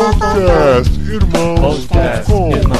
Podcast Podcast Irmãos.com Irmãos.com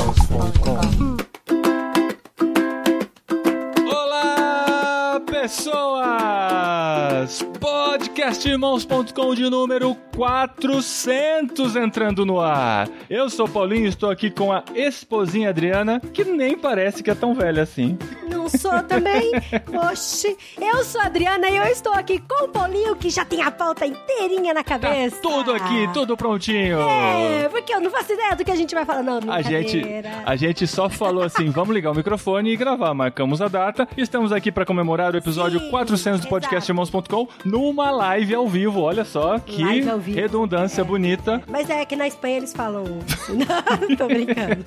Podcastirmãos.com de número 400 entrando no ar. Eu sou Paulinho, estou aqui com a esposinha Adriana, que nem parece que é tão velha assim. Não sou também. Oxi. Eu sou a Adriana e eu estou aqui com o Paulinho, que já tem a pauta inteirinha na Tá cabeça. tudo aqui, tudo prontinho. É, porque eu não faço ideia do que a gente vai falar. Não, A gente, a gente só falou assim, vamos ligar o microfone e gravar. Marcamos a data e estamos aqui para comemorar o episódio Sim, 400 do podcastirmãos.com numa live ao vivo. Olha só que Live redundância bonita. Mas é que na Espanha eles falam. não, tô brincando.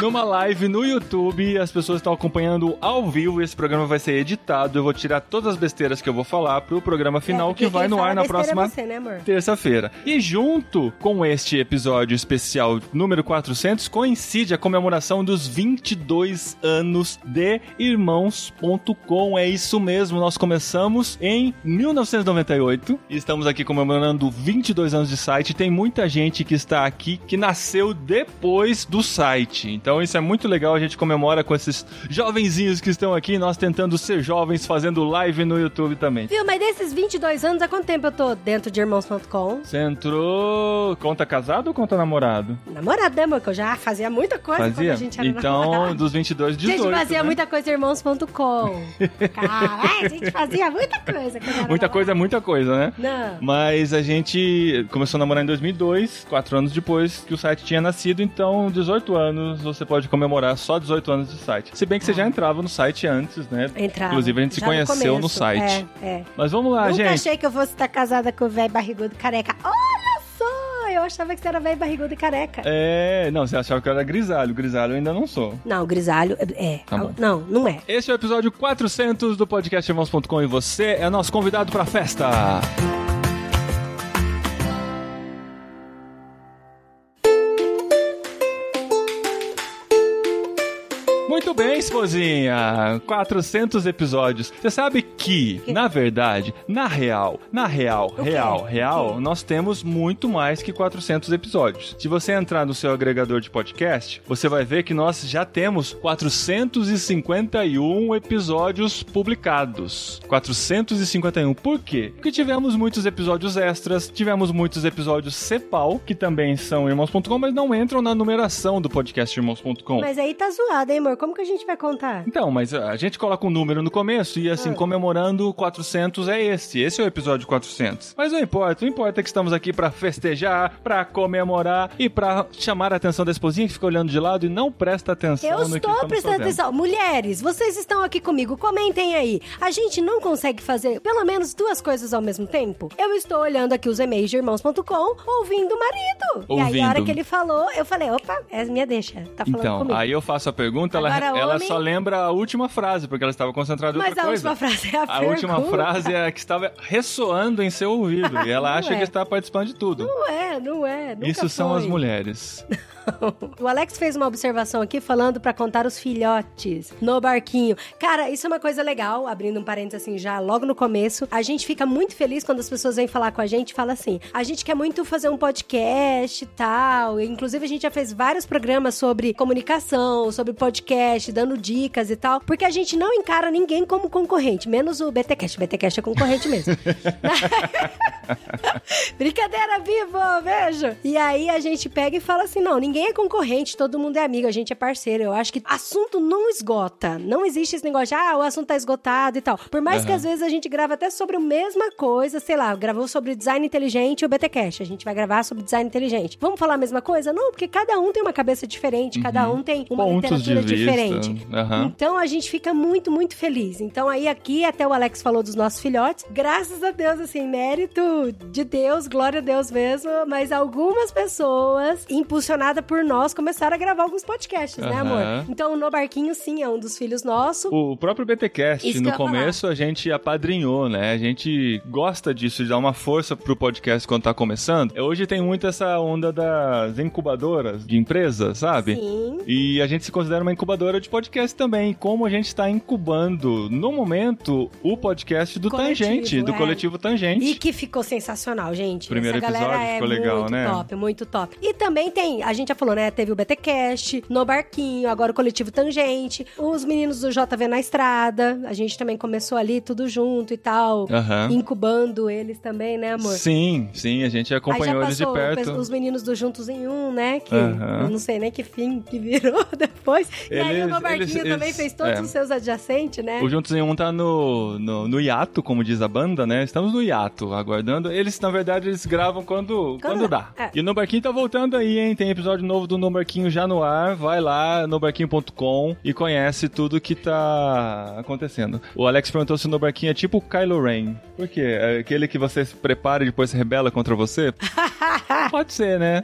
Numa live no YouTube, as pessoas estão acompanhando ao vivo. Esse programa vai ser editado. Eu vou tirar todas as besteiras que eu vou falar pro programa final É, que vai no ar na besteira próxima É né, terça-feira. E junto com este episódio especial número 400, coincide a comemoração dos 22 anos de Irmãos.com. É isso mesmo, nós começamos em 1998 e estamos aqui comemorando 22 anos de site. Tem muita gente que está aqui que nasceu depois do site. Então isso é muito legal, a gente comemora com esses jovenzinhos que estão aqui, nós tentando ser jovens, fazendo live no YouTube também. Viu, mas desses 22 anos, há quanto tempo eu tô dentro de irmãos.com? Você entrou. Conta casado ou conta namorado? Namorado, né, amor? Que eu já fazia muita coisa quando Fazia? a gente era Então, namorado. dos 22, 18. Gente, fazia né? muita coisa irmãos.com. Caralho, a gente fazia muita coisa. quando Muita coisa é muita coisa, né? Não. Mas a gente começou a namorar em 2002, quatro anos depois que o site tinha nascido, então 18 anos você pode comemorar só 18 anos de site. Se bem que você já entrava no site antes, né? Entrava. Inclusive a gente se no conheceu no começo. site. É, é. Mas vamos lá, Nunca gente. achei que eu fosse estar casada com o velho barrigudo careca. Só! Eu achava que você era velho barrigudo e careca. É, não, você achava que eu era grisalho. Grisalho eu ainda não sou. Não, grisalho é. Tá bom. Não, não é. Esse é o episódio 400 do podcast Irmãos.com e você é nosso convidado pra festa. Muito bem, esposinha. 400 episódios. Você sabe que, na verdade, na real, na real, real, real, nós temos muito mais que 400 episódios. Se você entrar no seu agregador de podcast, você vai ver que nós já temos 451 episódios publicados. 451. Por quê? Porque tivemos muitos episódios extras, tivemos muitos episódios Cepal, que também são irmãos.com, mas não entram na numeração do podcast irmãos.com. Mas aí tá zoado, hein, amor? Como que a gente vai contar? Então, mas a gente coloca um número no começo e assim, Ah. comemorando 400 é esse. Esse é o episódio 400. Mas não importa, o importa é que estamos aqui pra festejar, pra comemorar e pra chamar a atenção da esposinha que fica olhando de lado e não presta atenção Eu estou prestando fazendo. atenção. Mulheres, vocês estão aqui comigo, comentem aí. A gente não consegue fazer pelo menos duas coisas ao mesmo tempo? Eu estou olhando aqui os e-mails de irmãos.com, ouvindo o marido. E aí, a hora Ouvindo. que ele falou, eu falei, opa, é minha deixa. Tá falando Então, comigo. aí eu faço a pergunta, ela, Agora, ela homem- só lembra a última frase, porque ela estava concentrada em Mas outra a coisa. última frase é a, A última pergunta. frase é a que estava ressoando em seu ouvido. E ela Não acha é. que está participando de tudo. Não é, não é. Nunca Isso são foi. as mulheres. O Alex fez uma observação aqui falando pra contar os filhotes no barquinho. Cara, isso é uma coisa legal, abrindo um parênteses assim já logo no começo. A gente fica muito feliz quando as pessoas vêm falar com a gente e fala assim: a gente quer muito fazer um podcast e tal. Inclusive, a gente já fez vários programas sobre comunicação, sobre podcast, dando dicas e tal. Porque a gente não encara ninguém como concorrente, menos o BTcast. O BTcast é concorrente mesmo. Brincadeira, vivo, beijo. E aí a gente pega e fala assim: não, ninguém é concorrente, todo mundo é amigo, a gente é parceiro. Eu acho que assunto não esgota. Não existe esse negócio de, ah, o assunto tá esgotado e tal. Por mais que Aham. às vezes a gente grava até sobre a mesma coisa, sei lá, gravou sobre design inteligente e o BTcast. A gente vai gravar sobre design inteligente. Vamos falar a mesma coisa? Não, porque cada um tem uma cabeça diferente, cada um tem uma Uhum. Pontos literatura diferente. Aham. Então a gente fica muito, muito feliz. Então aí aqui, até o Alex falou dos nossos filhotes. Graças a Deus, assim, mérito de Deus, glória a Deus mesmo. Mas algumas pessoas, impulsionada por nós, começaram a gravar alguns podcasts, né, amor? Então, o No Barquinho, sim, é um dos filhos nossos. O próprio BTcast, Isso no começo, a gente apadrinhou, né? A gente gosta disso, de dar uma força pro podcast quando tá começando. Hoje tem muito essa onda das incubadoras de empresas, sabe? Sim. E a gente se considera uma incubadora de podcast também. Como a gente está incubando, no momento, o podcast do Coletivo, Tangente, do é. coletivo Tangente. E que ficou sensacional, gente. Primeiro Essa galera episódio é ficou legal, muito né? top, muito top. E também tem, a gente já falou, né? Teve o BTcast, No Barquinho, agora o Coletivo Tangente, os meninos do JV na Estrada. A gente também começou ali tudo junto e tal. Aham. Incubando eles também, né, amor? Sim, sim, a gente acompanhou eles de perto. os meninos do Juntos em Um, né? Que eu não sei nem que fim que virou depois. e aí o Eles- No Barquinho eles- também eles- fez todos é. os seus adjacentes, né? O Juntos em Um tá no, no, no hiato, como diz a banda, né? Estamos no hiato, aguardando. Eles, na verdade, eles gravam quando, quando, dá. é. E o No Barquinho tá voltando aí, hein? Tem episódio novo do No Barquinho já no ar. Vai lá, nobarquinho.com e conhece tudo que tá acontecendo. O Alex perguntou se o No Barquinho é tipo o Kylo Ren. Por quê? É aquele que você se prepara e depois se rebela contra você? Pode ser, né?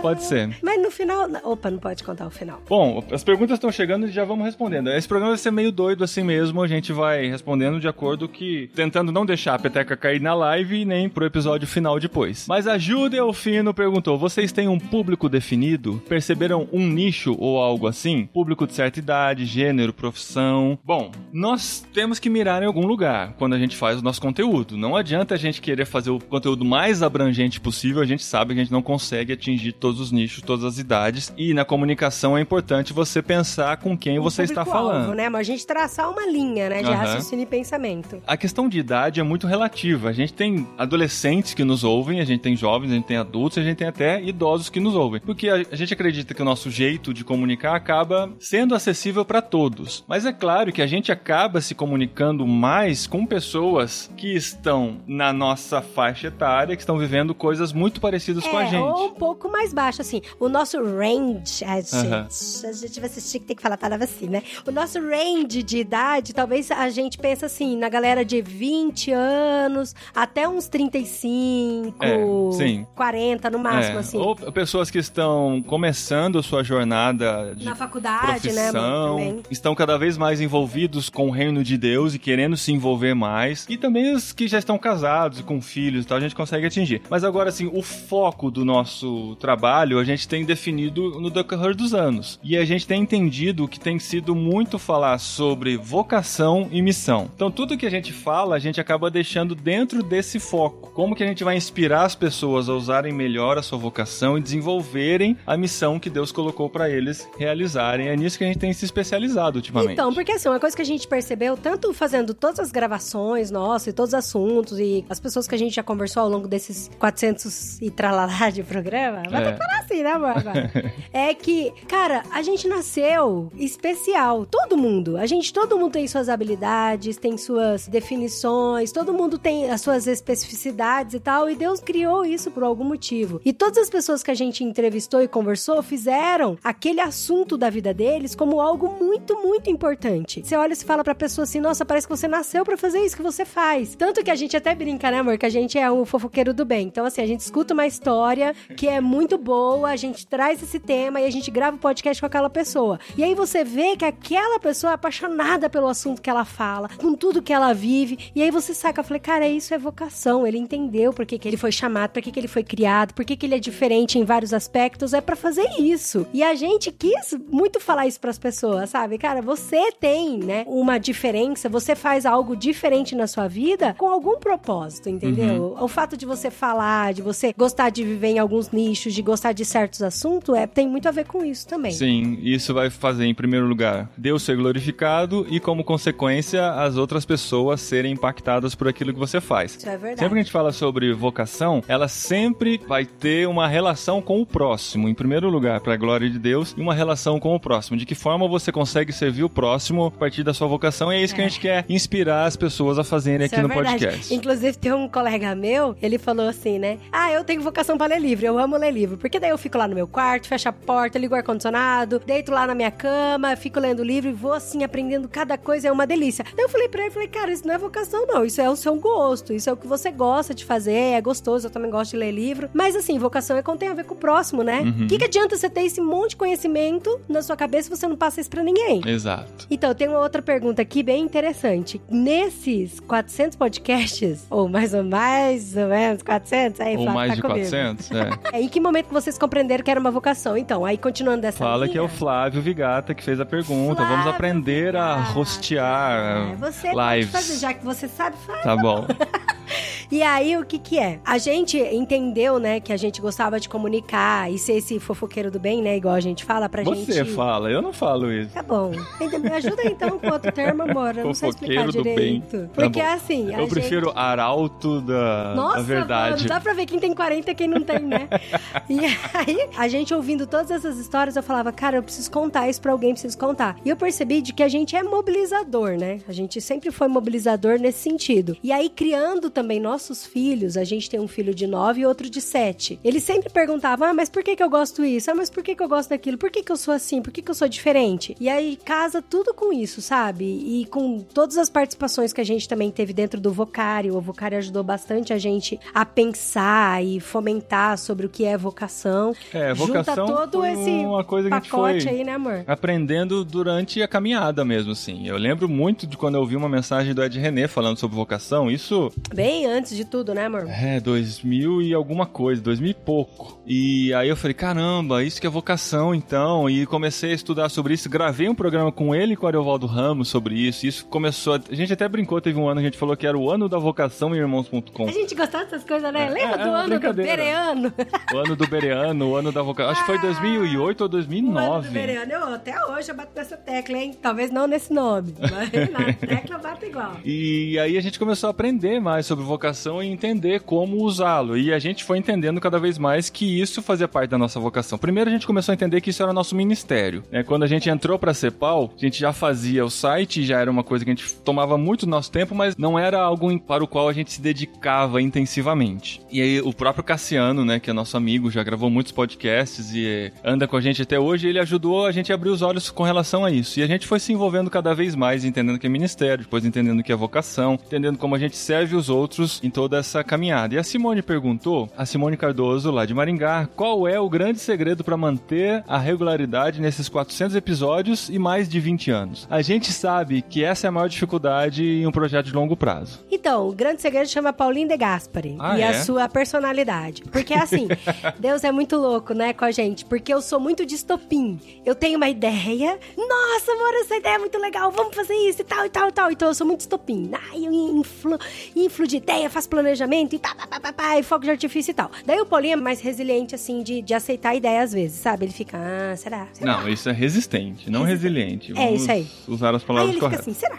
Pode ser. Mas no final. Opa, não pode contar o final. Bom, as perguntas estão chegando e já vamos respondendo. Esse programa vai ser meio doido assim mesmo, a gente vai respondendo de acordo que... Tentando não deixar a peteca cair na live e nem pro episódio final depois. Mas a Ju Delfino perguntou, vocês têm um público definido? Perceberam um nicho ou algo assim? Público de certa idade, gênero, profissão? Bom, nós temos que mirar em algum lugar quando a gente faz o nosso conteúdo. Não adianta a gente querer fazer o conteúdo mais abrangente possível, a gente sabe que a gente não consegue atingir todos os nichos, todas as idades. E na comunicação é importante você pensar com quem você está falando. né? Mas a gente traçar uma linha, né? De Aham. raciocínio e pensamento. A questão de idade é muito relativa. A gente tem adolescentes que nos ouvem, a gente tem jovens, a gente tem adultos, a gente tem até idosos que nos ouvem. Porque a, a gente acredita que o nosso jeito de comunicar acaba sendo acessível para todos. Mas é claro que a gente acaba se comunicando mais com pessoas que estão na nossa faixa etária, que estão vivendo coisas muito parecidas com a É, gente. ou um pouco mais baixo, assim. O nosso range, a gente, a gente vai assistir que tem que falar a palavra assim, né? O nosso range de idade, talvez a gente pense assim, na galera de 20 anos até uns 35, É, sim. 40 no máximo, É, assim. Ou pessoas que estão começando sua jornada de Na faculdade, né, profissão? Também. estão cada vez mais envolvidos com o reino de Deus e querendo se envolver mais. E também os que já estão casados e com filhos e tal, a gente consegue atingir. Mas agora, assim, o foco do nosso trabalho a gente tem definido no decorrer dos anos. E a gente tem entendido que tem sido muito falar sobre vocação e missão. Então, tudo que a gente fala, a gente acaba deixando dentro desse foco. Como que a gente vai inspirar as pessoas a usarem melhor a sua vocação e desenvolverem a missão que Deus colocou para eles realizarem. É nisso que a gente tem se especializado ultimamente. Então, porque assim, uma coisa que a gente percebeu, tanto fazendo todas as gravações nossas e todos os assuntos e as pessoas que a gente já conversou ao longo desses 400 e tralalá de programa, vai É. ter que falar assim, né, amor? Agora. é que, cara, a gente nasceu especial. Todo mundo. A gente, todo mundo tem suas habilidades, tem suas definições, todo mundo tem as suas especificidades e tal, e Deus criou isso por algum motivo. E todas as pessoas que a gente entrevistou e conversou fizeram aquele assunto da vida deles como algo muito, muito importante. Você olha e fala pra pessoa assim: nossa, parece que você nasceu pra fazer isso que você faz. Tanto que a gente até brinca, né, amor? Que a gente é o fofoqueiro do bem. Então, assim, a gente escuta uma história que é muito boa, a gente traz esse tema e a gente grava o podcast com aquela pessoa. E aí você vê que aquela pessoa é apaixonada pelo assunto que ela fala, com tudo que ela vive. E aí você saca, eu falei, cara, isso é vocação. Ele entendeu por que, que ele foi chamado, por que, que ele foi criado, por que, que ele é diferente em vários aspectos. É pra fazer isso. E a gente quis muito falar isso pras pessoas, sabe? Cara, você tem, né, uma diferença, você faz algo diferente na sua vida com algum propósito, entendeu? O fato de você falar, de você gostar de viver em alguns nichos, de gostar de certos assuntos, é, tem muito a ver com isso também. Sim, isso vai fazer, em primeiro lugar, Deus ser glorificado e, como consequência, as outras pessoas serem impactadas por aquilo que você faz. Isso é verdade. Sempre que a gente fala sobre vocação, ela sempre vai ter uma relação com o próximo, em primeiro lugar, para a glória de Deus, e uma relação com o próximo. De que forma você consegue servir o próximo a partir da sua vocação? E é isso que a gente quer inspirar as pessoas a fazerem Isso aqui é no verdade. podcast. Inclusive, tem um colega meu, ele falou assim, né? Ah, eu tenho vocação pra ler livro, eu amo ler livro. Porque daí eu fico lá no meu quarto, fecho a porta, ligo o ar-condicionado, deito lá na minha cama, fico lendo livro e vou assim aprendendo cada coisa, é uma delícia. Daí eu falei pra ele, falei, cara, isso não é vocação não, isso é o seu gosto, isso é o que você gosta de fazer, é gostoso, eu também gosto de ler livro. Mas assim, vocação é quando tem a ver com o próximo, né? O Uhum. que, que adianta você ter esse monte de conhecimento na sua cabeça se você não passa isso pra ninguém? Exato. Então, tem uma outra pergunta aqui bem interessante. Nesses 400 podcasts, ou mais ou mais ou menos 400, aí Ou Flávio mais tá de comigo. 400, é. É, em que momento vocês compreenderam que era uma vocação? Então, aí continuando dessa Fala linha, que é o Flávio Vigata que fez a pergunta. Flávio Vamos aprender a Vigata. rostear É, você pode lives. fazer, já que você sabe, faz. Tá bom. E aí, o que que é? A gente entendeu, né, que a gente gostava de comunicar e ser esse fofoqueiro do bem, né, igual a gente fala pra Você gente... fala, eu não falo isso. Tá bom. Me ajuda então com outro termo, amor. Eu não sei explicar bem. direito. Tá Porque bom. assim, a Eu prefiro gente... arauto da, Nossa, da verdade. mano, dá pra ver quem tem 40 e quem não tem, né? e aí, a gente ouvindo todas essas histórias, eu falava, cara, eu preciso contar isso pra alguém, preciso contar. E eu percebi de que a gente é mobilizador, né? A gente sempre foi mobilizador nesse sentido. E aí, criando também nossos filhos, a gente tem um filho de 9 e outro de 7. Eles sempre perguntavam, ah, mas por que que eu gosto isso? Ah, mas por que que eu gosto daquilo? Por que que eu sou assim? Por que que eu sou diferente? E aí, casa tudo com isso, sabe? E com todas as participações que a gente também teve dentro do Vocário. O Vocário ajudou bastante a gente a pensar e fomentar sobre o que é vocação. É, Junta vocação todo foi esse uma coisa que a gente pacote foi aí, né, amor? aprendendo durante a caminhada mesmo, assim. Eu lembro muito de quando eu vi uma mensagem do Ed René falando sobre vocação. Isso Bem antes de tudo, né, amor? é 2000 e alguma coisa, 2000 e pouco. E aí eu falei, caramba, isso que é vocação então. E comecei a estudar sobre isso. Gravei um programa com ele e com o Ariovaldo Ramos sobre isso. Isso começou. A... a gente até brincou, teve um ano que a gente falou que era o ano da vocação em irmãos.com. A gente gostava dessas coisas, né? É, Lembra é, do é ano do. Bereano? O ano do Bereano, o ano da vocação. Acho que foi 2008 ou O ano do 2009. Bereano. Eu, até hoje eu bato nessa tecla, hein? Talvez não nesse nome, mas na tecla eu bato igual. E aí a gente começou a aprender mais sobre vocação e entender como usá-lo. E a gente foi entendendo cada vez mais que isso fazia parte da nossa vocação. Primeiro a gente começou a entender que isso era nosso ministério. né? Quando a gente entrou pra Cepal, a gente já fazia o site, já era uma coisa que a gente tomava muito nosso tempo, mas não era algo para o qual a gente se dedicava intensivamente. E aí o próprio Cassiano, né, que é nosso amigo, já gravou muitos podcasts e eh, anda com a gente até hoje, ele ajudou a gente a abrir os olhos com relação a isso. E a gente foi se envolvendo cada vez mais, entendendo que é ministério, depois entendendo que é vocação, entendendo como a gente serve os outros em toda essa caminhada. E a Simone perguntou, a Simone Cardoso, lá de Maringá, qual é o grande segredo para manter a regularidade nesses 400 episódios e mais de 20 anos? A gente sabe que essa é a maior dificuldade em um projeto de longo prazo. Então, o grande segredo chama Paulinho de Gaspari Ah, e é? a sua personalidade. Porque assim, Deus é muito louco, né, com a gente. Porque eu sou muito de estopim. Eu tenho uma ideia. Nossa, amor, essa ideia é muito legal. Vamos fazer isso e tal, e tal, e tal. Então eu sou muito estopim. Ai, eu inflo, inflo de ideia, faço planejamento e tá, pá, pá, pá, pá, e fogo de artifício e tal. Daí o Paulinho é mais resiliente, assim, de, de aceitar a ideia às vezes, sabe? Ele fica, ah, será? será? Não, isso é resistente, não resiliente. É, Vamos isso aí. Usar as Aí palavras ele fica corretas. assim, será?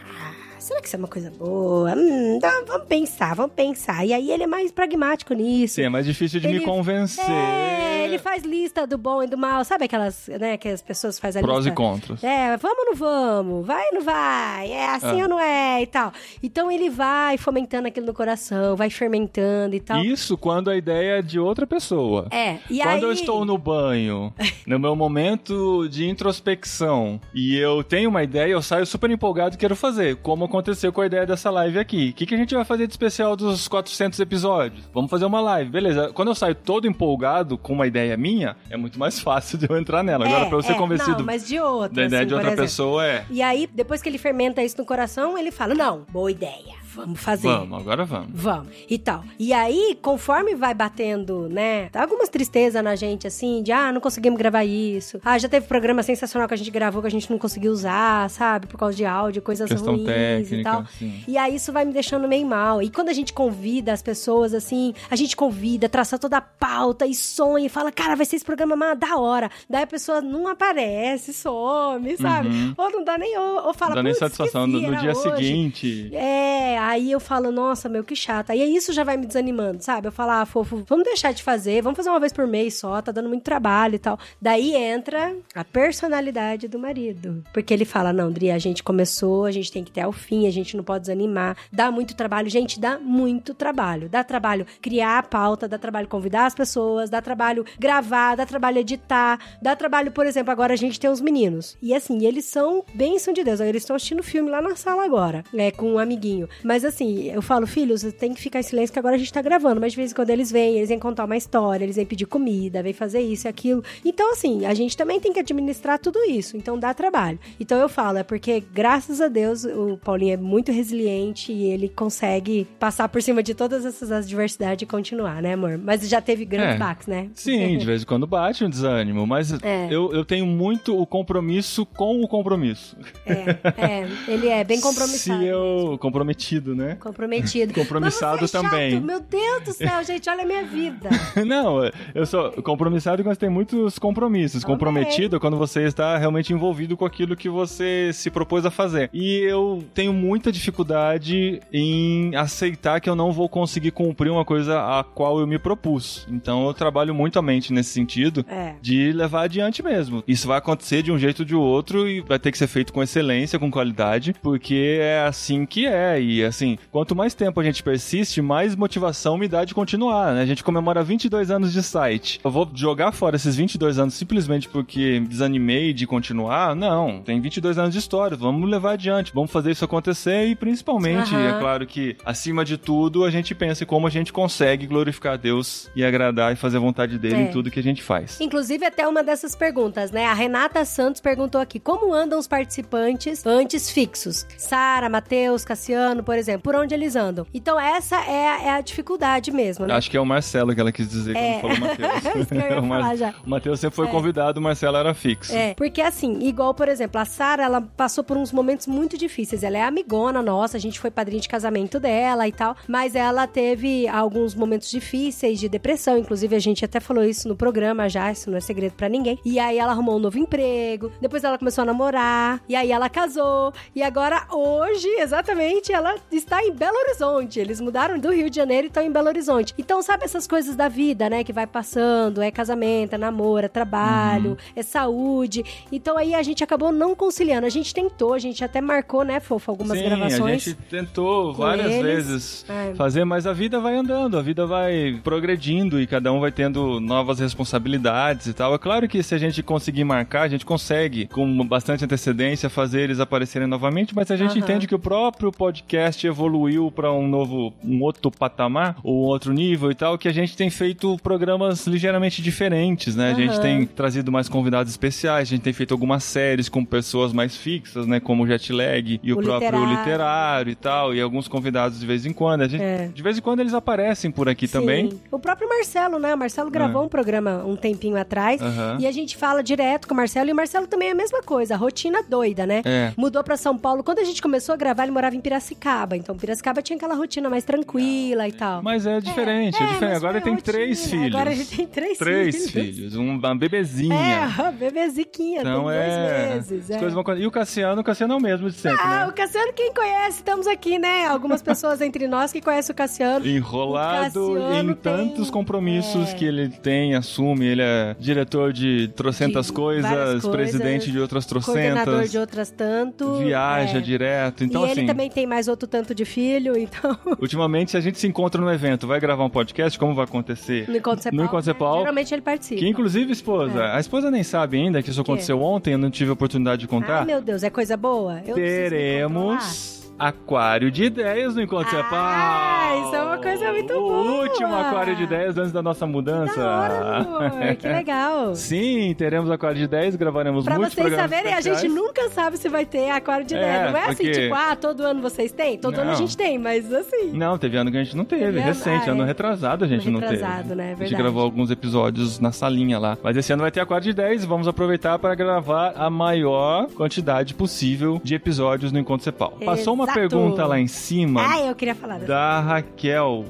Será que isso é uma coisa boa? Hum, então vamos pensar, vamos pensar. E aí ele é mais pragmático nisso. Sim, é mais difícil de me Ele- convencer. É, ele faz lista do bom e do mal. Sabe aquelas, né, que as pessoas fazem a Prós lista? e contras. É, vamos ou não vamos? Vai ou não vai? É assim Ah. ou não é? E tal. Então ele vai fomentando aquilo no coração, vai fermentando e tal. Isso quando a ideia é de outra pessoa. É, e Quando aí... eu estou no banho, no meu momento de introspecção, e eu tenho uma ideia, eu saio super empolgado e quero fazer, como aconteceu com a ideia dessa live aqui. O que, que a gente vai fazer de especial dos 400 episódios? Vamos fazer uma live, beleza. Quando eu saio todo empolgado com uma ideia minha, é muito mais fácil de eu entrar nela. Agora, É, pra eu ser é, convencido Não, mas de outra, da ideia assim, de outra exemplo. pessoa, é... E aí, depois que ele fermenta isso no coração, ele fala, não, boa ideia, vamos fazer. Vamos, agora vamos. Vamos, e tal. E aí, conforme vai batendo, né, dá algumas tristezas na gente, assim, de, ah, não conseguimos gravar isso. Ah, já teve programa sensacional que a gente gravou que a gente não conseguiu usar, sabe, por causa de áudio, coisas Questão ruins e técnica, tal. sim. E aí isso vai me deixando meio mal. E quando a gente convida as pessoas, assim, a gente convida, traça toda a pauta e sonha e fala, cara, vai ser esse programa da hora. Daí a pessoa não aparece, some, sabe? Ou não dá nem, ou, ou fala, Não dá nem "Putz, satisfação no, esqueci, no dia hoje." seguinte. É, aí eu falo, nossa, meu, que chato. Aí isso já vai me desanimando, sabe? Eu falo, ah, fofo, vamos deixar de fazer, vamos fazer uma vez por mês só, tá dando muito trabalho e tal. Daí entra a personalidade do marido. Porque ele fala, não, Dri, a gente começou, a gente tem que ter ao fim, a gente não pode desanimar. Dá muito trabalho, gente, dá muito trabalho. Dá trabalho criar a pauta, dá trabalho convidar as pessoas, dá trabalho gravar, dá trabalho editar, dá trabalho, por exemplo, agora a gente tem os meninos. E assim, eles são bênção de Deus. Eles estão assistindo filme lá na sala agora, é, com um amiguinho. Mas assim, eu falo, filhos, tem que ficar em silêncio que agora a gente tá gravando. Mas de vez em quando eles vêm, eles vêm contar uma história, eles vêm pedir comida, vêm fazer isso e aquilo. Então, assim, a gente também tem que administrar tudo isso. Então dá trabalho. Então eu falo, é porque, graças a Deus, o Paulinho é muito resiliente e ele consegue passar por cima de todas essas adversidades e continuar, né, amor? Mas já teve grandes É. baques, né? Sim, de vez em quando bate um desânimo, mas É. eu, eu tenho muito o compromisso com o compromisso. É, é, ele é bem compromissado. Se eu. Comprometido, né? Comprometido. Compromissado Mas você é chato, também. Meu Deus do céu, gente, olha a minha vida. Não, eu sou compromissado quando você tem muitos compromissos. Também. Comprometido é quando você está realmente envolvido com aquilo que você se propôs a fazer. E eu tenho muita dificuldade em aceitar que eu não vou conseguir cumprir uma coisa a qual eu me propus. Então eu trabalho muito a mente nesse sentido. É. De levar adiante mesmo. Isso vai acontecer de um jeito ou de outro e vai ter que ser feito com excelência, com qualidade, porque é assim que é. E assim, quanto mais tempo a gente persiste, mais motivação me dá de continuar, né? A gente comemora 22 anos de site. Eu vou jogar fora esses 22 anos simplesmente porque desanimei de continuar? Não, tem 22 anos de história, vamos levar adiante, vamos fazer isso acontecer e principalmente, Aham. é claro que acima de tudo, a gente pensa em como a gente consegue glorificar a Deus e agradar e fazer a vontade dele É. em tudo que a gente faz. Inclusive, até uma dessas perguntas, né? A Renata Santos perguntou aqui: como andam os participantes antes fixos? Sara, Matheus, Cassiano, por exemplo, por onde eles andam? Então, essa é, a- é a dificuldade mesmo, né? Acho que é o Marcelo que ela quis dizer É. quando falou Matheus. O. O Matheus sempre foi É. convidado, o Marcelo era fixo. É, porque assim, igual, por exemplo, a Sara, ela passou por uns momentos muito difíceis. Ela é amigona nossa, a gente foi padrinho de casamento dela e tal, mas ela teve alguns momentos difíceis de depressão, inclusive a gente até falou isso no programa já, isso não é segredo pra ninguém. E aí ela arrumou um novo emprego, depois ela começou a namorar, e aí ela casou, e agora hoje, exatamente, ela está em Belo Horizonte. Eles mudaram do Rio de Janeiro e estão em Belo Horizonte. Então, sabe essas coisas da vida, né, que vai passando, é casamento, é namoro, é trabalho, é saúde. Então aí a gente acabou não conciliando. A gente tentou, a gente até marcou, né, Fofo, algumas Sim, gravações. a gente tentou várias eles. vezes É. fazer, mas a vida vai andando, a vida vai progredindo e cada um vai tendo novas responsabilidades e tal. É claro que se a gente conseguir marcar, a gente consegue, com bastante antecedência, fazer eles aparecerem novamente, mas a gente Aham. entende que o próprio podcast evoluiu para um novo, um outro patamar, ou um outro nível e tal, que a gente tem feito programas ligeiramente diferentes, né? A gente tem trazido mais convidados especiais, a gente tem feito algumas séries com pessoas mais fixas, né? Como o Jetlag e o, O próprio literário. literário e tal, e alguns convidados de vez em quando. A gente, É. De vez em quando eles aparecem por aqui Sim. também. O próprio Marcelo, né? O Marcelo gravou É. um programa um tempinho atrás Aham. e a gente fala direto com o Marcelo e o Marcelo também é a mesma coisa, rotina doida, né? É. Mudou pra São Paulo. Quando a gente começou a gravar, ele morava em Piracicaba. Então, Piracicaba tinha aquela rotina mais tranquila e tal. Mas é diferente, é, É, diferente. mas Agora ele foi tem rotina. três filhos. Agora ele tem três, Três filhos, uma bebezinha. É, a bebeziquinha, Então tem é. dois meses. as é. coisas vão. E o Cassiano, o Cassiano é o mesmo de sempre, Ah, né? o Cassiano, quem conhece, estamos aqui, né? Algumas pessoas entre nós que conhecem o Cassiano. Enrolado O Cassiano em tantos tem- compromissos é. que ele tem, assume. Ele é diretor de trocentas De coisas, coisas, presidente de outras Coordenador trocentas, de outras tanto. viaja é. direto. Então, e assim, ele também tem mais outro tanto de filho, então. ultimamente, se a gente se encontra no evento, vai gravar um podcast, como vai acontecer? No Encontro Cepal. No Encontro né? Cepal, Geralmente ele participa. Que inclusive, esposa, a esposa nem sabe ainda que isso aconteceu ontem, eu não tive a oportunidade de contar. Ah, meu Deus, é coisa boa? Eu Teremos aquário de ideias no Encontro Cepal. Ah, isso é uma coisa muito o boa. último aquário de ideias antes da nossa mudança. Da hora, amor, que legal. Sim, teremos aquário de ideias, gravaremos Pra muitos vocês programas saberem, a gente nunca sabe se vai ter aquário de É, neve. Não é porque- assim, tipo, ah, todo ano vocês têm? Todo ano a Não. gente tem, mas assim. Não, teve ano que a gente não teve, Teve recente, ah, ano é. retrasado a gente Ano não teve. retrasado, né? É A gente verdade. gravou alguns episódios na salinha lá. Mas esse ano vai ter aquário de 10 e vamos aproveitar para gravar a maior quantidade possível de episódios no Encontro Cepal. Passou uma. Pergunta lá em cima Ah, eu queria falar da Raquel.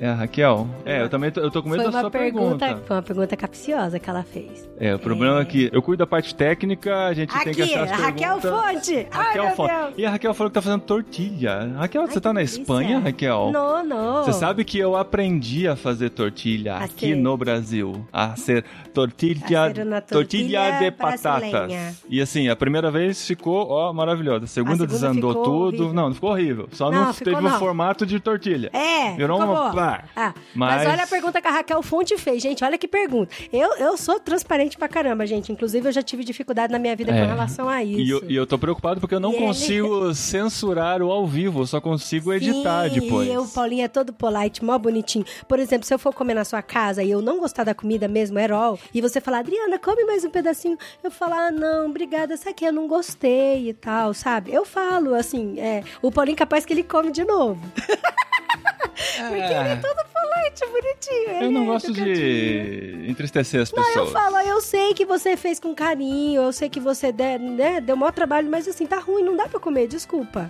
É Raquel? É, eu também tô, eu tô com medo Foi da sua pergunta, pergunta. foi uma pergunta capciosa que ela fez. É, o problema é. que eu cuido da parte técnica, a gente tem que Aqui, achar as a Raquel perguntas. Fonte! Ai, Raquel meu Fonte. Deus! E a Raquel falou que tá fazendo tortilha. Raquel, você Ai, tá que na delícia. Espanha, Raquel? Não, não. Você sabe que eu aprendi a fazer tortilha A aqui ser- no Brasil. A ser tortilha, A ser tortilha tortilha de patatas. E assim, a primeira vez ficou, ó, maravilhosa. A segunda, segunda desandou tudo. horrível. Não, não ficou horrível. Só Não, não, teve o não. formato de tortilha. É, Virou uma- boa. Pá. Ah, mas... Mas- olha a pergunta que a Raquel Fonte fez, gente. Olha que pergunta. Eu, eu sou transparente pra caramba, gente. Inclusive, eu já tive dificuldade na minha vida É. com relação a isso. E eu, e eu tô preocupado porque eu não E ele- consigo censurar o ao vivo, eu só consigo editar Sim, depois. E eu, Paulinho, é todo polite, mó bonitinho. Por exemplo, se eu for comer na sua casa e eu não gostar da comida mesmo, herol, e você falar, Adriana, come mais um pedacinho, eu falar, ah, não, obrigada, essa aqui eu não gostei e tal, sabe? Eu falo, assim, é, o Paulinho capaz que ele come de novo. Porque ele é todo polite, bonitinho. Eu não é gosto de entristecer as Não, eu pessoas. falo, eu sei que você fez com carinho, eu sei que você der, né, deu maior trabalho, mas assim, tá ruim, não dá pra comer, desculpa.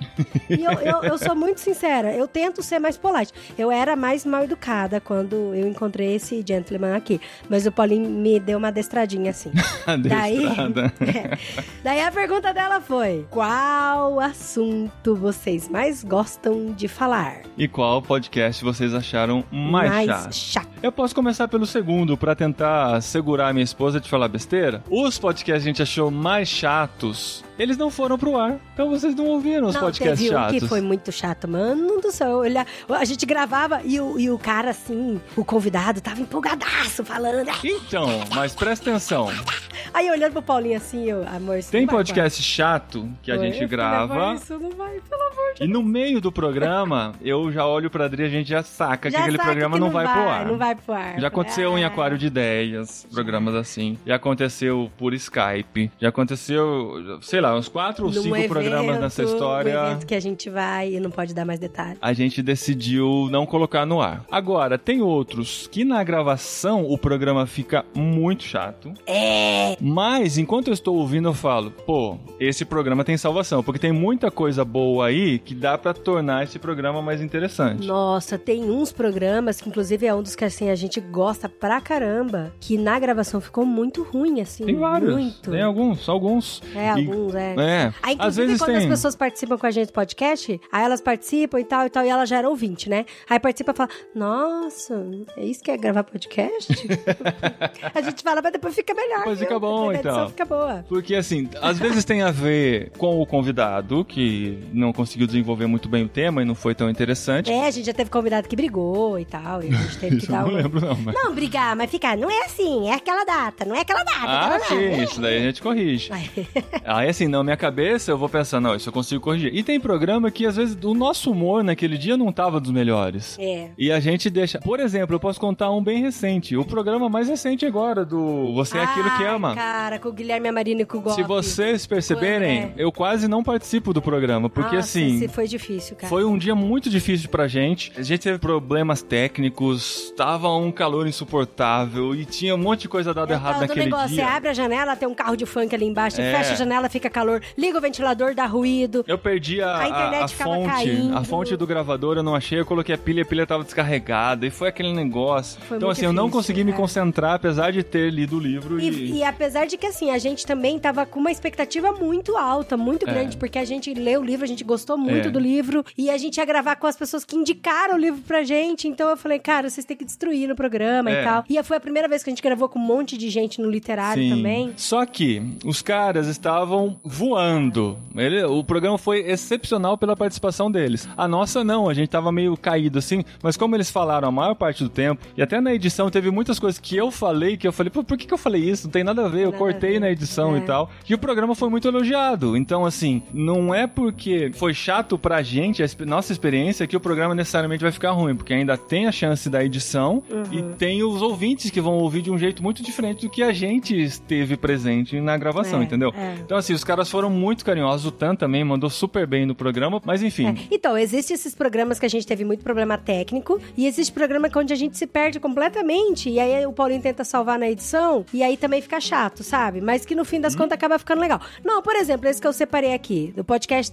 E eu, eu, eu sou muito sincera, eu tento ser mais polite. Eu era mais mal educada quando eu encontrei esse gentleman aqui, mas o Paulinho me deu uma adestradinha assim. Daí. É. Daí a pergunta dela foi: Qual assunto vocês mais gostam de falar? E qual podcast vocês acharam mais, chato? chato. Eu posso começar pelo segundo, pra tentar segurar a minha esposa de falar besteira. Os podcasts que a gente achou mais chatos, eles não foram pro ar. Então vocês não ouviram os Não, podcasts teve um chatos. que foi muito chato, mano do céu. Olha, a gente gravava e o, e o cara, assim, o convidado, tava empolgadaço falando. Então, mas presta atenção. Aí olhando pro Paulinho assim, eu, amor, isso Tem não vai podcast chato que a ar. gente grava. "Amor, Isso não vai, pelo amor de E no meio do programa, eu já olho pra Adri a gente já saca que Já aquele sabe programa que não, vai, pro ar. Não vai pro ar. Já aconteceu em Ah. Aquário de Ideias, programas assim. Já aconteceu por Skype. Já aconteceu, sei lá, uns quatro ou cinco programas evento, nessa Um história. evento que a gente vai e não pode dar mais detalhes. A gente decidiu não colocar no ar. Agora, tem outros que na gravação o programa fica muito chato. É! Mas enquanto eu estou ouvindo, eu falo, pô, esse programa tem salvação, porque tem muita coisa boa aí que dá pra tornar esse programa mais interessante. Nossa, tem uns programas que, inclusive, é um dos que assim, a gente gosta pra caramba, que na gravação ficou muito ruim, assim. Tem vários. Muito. Tem alguns, alguns. É, E- alguns, é. É. Aí, Às inclusive, vezes quando tem. as pessoas participam com a gente do podcast, aí elas participam e tal e tal, e ela já era ouvinte, né? Aí participa e fala: Nossa, é isso que é gravar podcast? a gente fala, mas depois fica melhor. Depois viu? fica bom, A edição então. fica boa. Porque assim, às vezes tem a ver com o convidado, que não conseguiu desenvolver muito bem o tema e não foi tão interessante. É, a gente já teve convidado que brigou e tal, e a gente teve que dar não lembro, não, mas. Não, brigar, mas ficar, não é assim, é aquela data, não é aquela data. Ah, aquela sim, data. isso daí a gente corrige. Aí assim, na minha cabeça eu vou pensar, não, isso eu consigo corrigir. E tem programa que às vezes o nosso humor naquele dia não tava dos melhores. É. E a gente deixa. Por exemplo, eu posso contar um bem recente. O programa mais recente agora, do Você é Aquilo que Ai, Ama. Cara, com o Guilherme Amarino e com o Golpe. Se vocês perceberem, É. eu quase não participo do programa, porque Nossa, assim. foi difícil, cara. Foi um dia muito difícil pra gente. A gente teve problemas técnicos, tava um calor insuportável e tinha um monte de coisa dada É errado tal do naquele negócio, dia. Você abre a janela, tem um carro de funk ali embaixo, É. fecha a janela, fica calor, liga o ventilador, dá ruído. Eu perdi a, A a, internet a fonte, caindo. a fonte do gravador eu não achei, eu coloquei a pilha, a pilha tava descarregada e foi aquele negócio. Foi então assim, eu não difícil, consegui me é. concentrar apesar de ter lido o livro e, E, e apesar de que, assim, a gente também tava com uma expectativa muito alta, muito É. grande, porque a gente leu o livro, a gente gostou muito É. do livro, e a gente ia gravar com as pessoas que indicaram o livro pra gente, então eu falei, cara, vocês têm que destruir no programa É. e tal. E foi a primeira vez que a gente gravou com um monte de gente no literário Sim. também. Só que os caras estavam voando. Ele- o programa foi excepcional pela participação deles. A nossa não, a gente tava meio caído assim, mas como eles falaram a maior parte do tempo, e até na edição teve muitas coisas que eu falei que eu falei, pô, por que, que eu falei isso? Não tem nada a ver, eu Nada cortei ver. na edição É. e tal. E o programa foi muito elogiado. Então, assim, não é porque foi chato pra gente, a nossa experiência, que o programa necessariamente vai ficar ruim, porque ainda tem a chance da edição e tem os ouvintes que vão ouvir de um jeito muito diferente do que a gente esteve presente na gravação, É, entendeu? é. Então, assim, os caras foram muito carinhosos, o Tan também mandou super bem no programa, mas enfim. É. Então, existem esses programas que a gente teve muito problema técnico, e existe programa que onde a gente se perde completamente, e aí o Paulinho tenta salvar na edição, e aí também fica chato, sabe? Mas que no fim das Uhum. contas acaba ficando legal. Não, por exemplo, esse que eu separei aqui, do podcast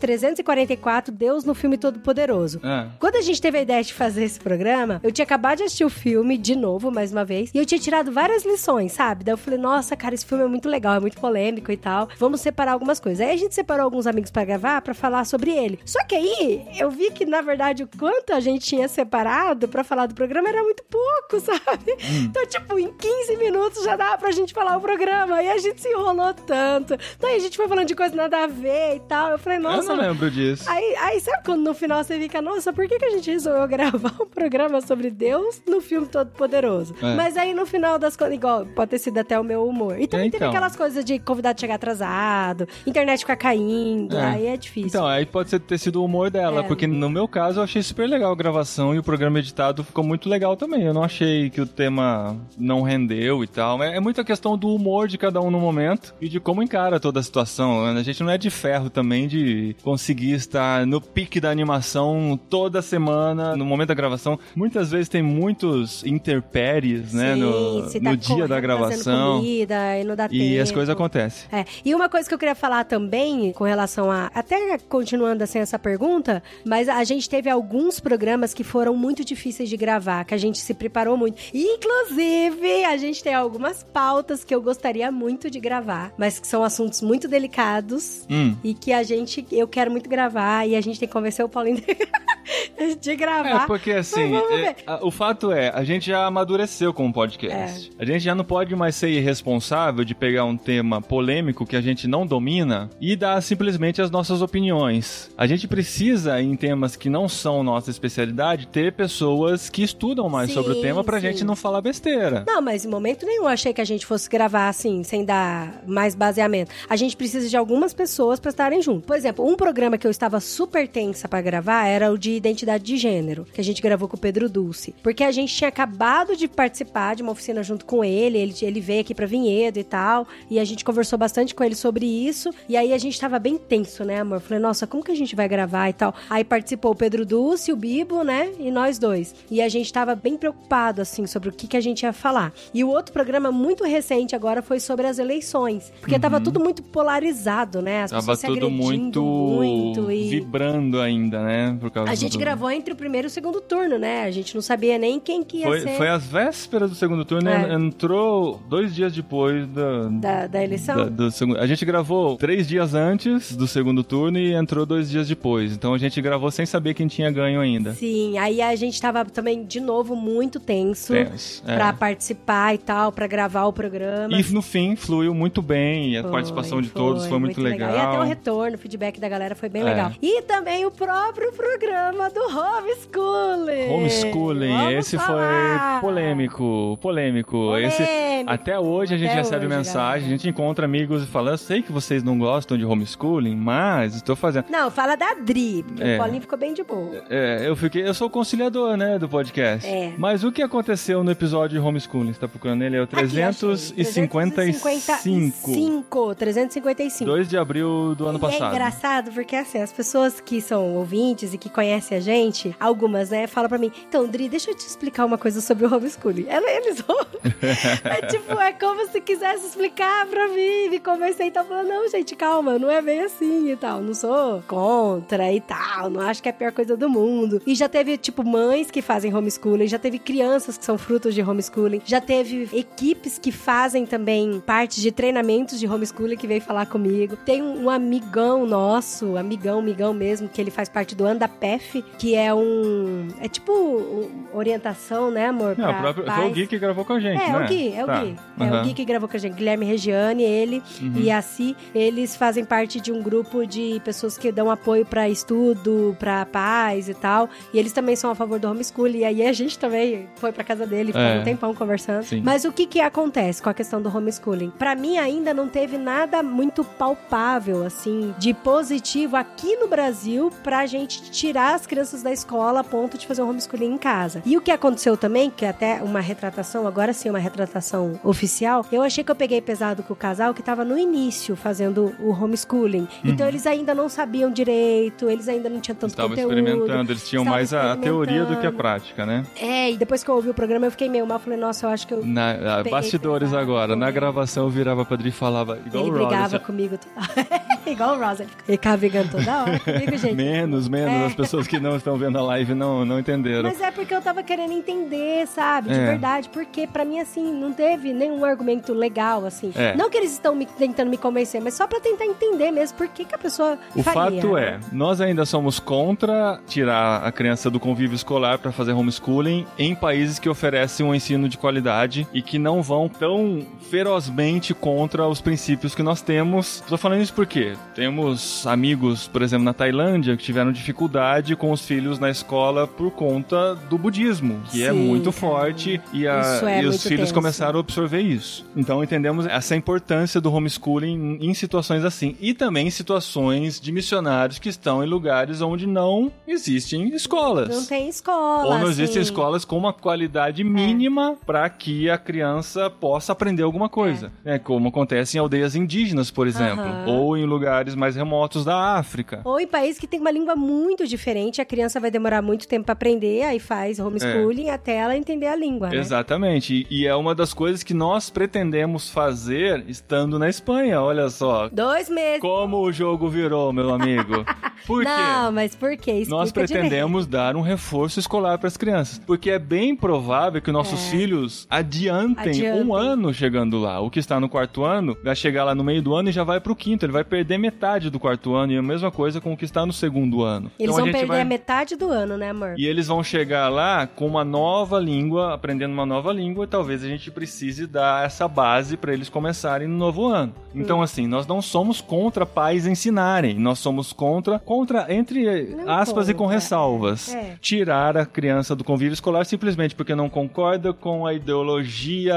4, Deus no filme Todo Poderoso. Ah. Quando a gente teve a ideia de fazer esse programa, eu tinha acabado de assistir o filme de novo, mais uma vez, e eu tinha tirado várias lições, sabe? Daí eu falei, nossa, cara, esse filme é muito legal, é muito polêmico e tal. Vamos separar algumas coisas. Aí a gente separou alguns amigos pra gravar, pra falar sobre ele. Só que aí eu vi que, na verdade, o quanto a gente tinha separado pra falar do programa era muito pouco, sabe? Então, tipo, em 15 minutos já dava pra gente falar o programa. E a gente se enrolou tanto. Daí a gente foi falando de coisa nada a ver e tal. Eu falei, nossa. eu não lembro disso. Aí, aí, sabe quando no final você fica, nossa, por que, que a gente resolveu gravar um programa sobre Deus no filme Todo Poderoso? É. Mas aí no final das contas, igual, pode ter sido até o meu humor. E também teve Então. aquelas coisas de convidado chegar atrasado, internet ficar caindo, É. aí é difícil. Então, aí pode ter sido o humor dela, É. porque no meu caso eu achei super legal a gravação e o programa editado ficou muito legal também. Eu não achei que o tema não rendeu e tal. É, é muita questão do humor de cada um no momento e de como encara toda a situação. A gente não é de ferro também de conseguir estar no pique da animação toda semana, no momento da gravação. Muitas vezes tem muitos interpéries, né, no, tá no dia da gravação. Comida, e não dá E as tempo. coisas acontecem. É, e uma coisa que eu queria falar também com relação a. Até continuando assim essa pergunta, mas a gente teve alguns programas que foram muito difíceis de gravar, que a gente se preparou muito. Inclusive, a gente tem algumas pautas que eu gostaria muito de gravar, mas que são assuntos muito delicados. Hum. E que a gente, eu quero muito gravar, e a gente tem que convencer o Paulinho de, de gravar. É, porque assim, é, o fato é, a gente já amadureceu como podcast. É. A gente já não pode mais ser irresponsável de pegar um tema polêmico que a gente não domina e dar simplesmente as nossas opiniões. A gente precisa, em temas que não são nossa especialidade, ter pessoas que estudam mais Sim, sobre o tema pra sim. gente não falar besteira. Não, mas em momento nenhum eu achei que a gente fosse gravar assim, sem dar mais baseamento. A gente precisa de algumas pessoas pra estarem junto. Por exemplo, um programa que eu estava super tensa pra gravar era o de identidade de gênero, que a gente gravou com o Pedro Dulce. Porque a gente tinha acabado de participar de uma oficina junto com ele, ele, ele veio aqui pra Vinhedo e tal, e a gente conversou bastante com ele sobre isso, e aí a gente tava bem tenso, né, amor? Falei, nossa, como que a gente vai gravar e tal? Aí participou o Pedro Dulce, o Bibo, né, e nós dois. E a gente tava bem preocupado, assim, sobre o que, que a gente ia falar. E o outro programa muito recente agora foi sobre as eleições, porque tava tudo muito polarizado, né? As Uhum. Tava pessoas se tudo muito, muito e... vibrando ainda, né? Por causa A gente do... gravou entre o primeiro e o segundo turno, né? A gente não sabia nem quem que ia Foi, ser foi às vésperas do segundo turno, É. entrou dois dias depois da, da, da eleição. Da- do segundo- a gente gravou três dias antes do segundo turno e entrou dois dias depois. Então a gente gravou sem saber quem tinha ganho ainda. Sim, aí a gente tava também, de novo, muito tenso. Tenso, é. Pra participar e tal, pra gravar o programa. E no fim fluiu muito bem, a Foi, participação de todos foi muito, legal. E até o retorno, o feedback da galera foi bem É. legal. E também o próprio programa do Homeschooling. Homeschooling, Vamos esse falar. foi polêmico, polêmico. Esse, Polêmico. até hoje a gente Até recebe hoje, mensagem, galera. a gente encontra amigos e fala, eu sei que vocês não gostam de homeschooling, mas estou fazendo. Não, fala da Dri, porque É. o Paulinho ficou bem de boa. É, eu fiquei, eu sou o conciliador, né, do podcast. É. Mas o que aconteceu no episódio de homeschooling? Você tá procurando ele? É o Aqui, achei. 355. 355. 355. 2 de abril do ano E passado. É engraçado porque, assim, as pessoas que são ouvintes e que conhecem a gente, algumas, né, falam pra mim, então, Dri, deixa eu te explicar uma coisa sobre o homeschooling. Ela- Eles é tipo, é como se quisesse explicar pra mim, e tal, falando, não, gente, calma, não é bem assim e tal, não sou contra e tal, não acho que é a pior coisa do mundo. E já teve, tipo, mães que fazem homeschooling, já teve crianças que são frutos de homeschooling, já teve equipes que fazem também parte de treinamentos de homeschooling que veio falar comigo. Tem um amigão nosso, amigão, amigão mesmo, que ele faz parte do Andapef, que é um. É tipo orientação, né, amor? Não, o próprio, foi o Gui que gravou com a gente, É, né? é o Gui, é o Tá. Gui. É Aham. o Gui que gravou com a gente. Guilherme Regiane, ele Uhum. e a Si, eles fazem parte de um grupo de pessoas que dão apoio pra estudo, pra paz e tal. E eles também são a favor do homeschooling. E aí a gente também foi pra casa dele, ficou É. um tempão conversando. Sim. Mas o que que acontece com a questão do homeschooling? Pra mim ainda não teve nada muito palpável, assim, de positivo aqui no Brasil pra gente tirar as crianças da escola a ponto de fazer um homeschooling em casa. E o que aconteceu também, que é até uma retratação, agora sim uma retratação oficial, eu achei que eu peguei pesado com o casal que tava no início fazendo o homeschooling. Então eles ainda não sabiam direito, eles ainda não tinham tanto Estavam conteúdo. experimentando, eles tinham estavam mais a, a teoria do que a prática, né? É, e depois que eu ouvi o programa eu fiquei meio mal, falei, nossa, eu acho que eu... Na, ah, bastidores pesado, agora, na gravação eu virava pra Dri e falava igual Ele o Rollins. brigava comigo. Igual o Rosa. Ele fica brigando toda hora comigo, gente. Menos, menos. É. As pessoas que não estão vendo a live não, não entenderam. Mas é porque eu tava querendo entender, sabe? De É. verdade. Porque pra mim, assim, não teve nenhum argumento legal, assim. É. Não que eles estão me- tentando me convencer, mas só pra tentar entender mesmo por que, que a pessoa O faria, fato né? é, nós ainda somos contra tirar a criança do convívio escolar para fazer homeschooling em países que oferecem um ensino de qualidade e que não vão tão ferozmente contra os princípios que nós temos. Estou falando isso porque temos amigos, por exemplo, na Tailândia, que tiveram dificuldade com os filhos na escola por conta do budismo, que é Sim, muito cara. forte e, a- é e os muito filhos tenso. começaram a absorver isso. Então entendemos essa importância do homeschooling em situações assim. E também em situações de missionários que estão em lugares onde não existem escolas. Não tem escola. Ou não existem assim. escolas com uma qualidade mínima para que a criança possa aprender alguma coisa. É. como acontece em aldeias indígenas, por exemplo. Aham. Ou em lugares mais remotos da África. Ou em país que tem uma língua muito diferente, a criança vai demorar muito tempo pra aprender, aí faz homeschooling até ela entender a língua, né? Exatamente. E, e é uma das coisas que nós pretendemos fazer estando na Espanha. Olha só. Dois meses. Como o jogo virou, meu amigo. Por quê? Não, mas por quê? Explica Nós pretendemos dar um reforço escolar para as crianças. Porque é bem provável que nossos filhos adiantem, Adiantem. um ano chegando lá. O que está no quarto ano vai chegar lá no meio do ano e já vai pro quinto. Ele vai perder metade do quarto ano. E a mesma coisa com o que está no segundo ano. Eles Então, vão perder vai- a metade do ano, né, amor? e eles vão chegar lá com uma nova língua, aprendendo uma nova língua, e talvez a gente precise dar essa base para eles começarem no novo ano. Então, Hum. assim, nós não somos contra pais ensinarem, nós somos contra, contra entre Não aspas e com contra, ressalvas, é, é. tirar a criança do convívio escolar simplesmente porque não concorda com a ideologia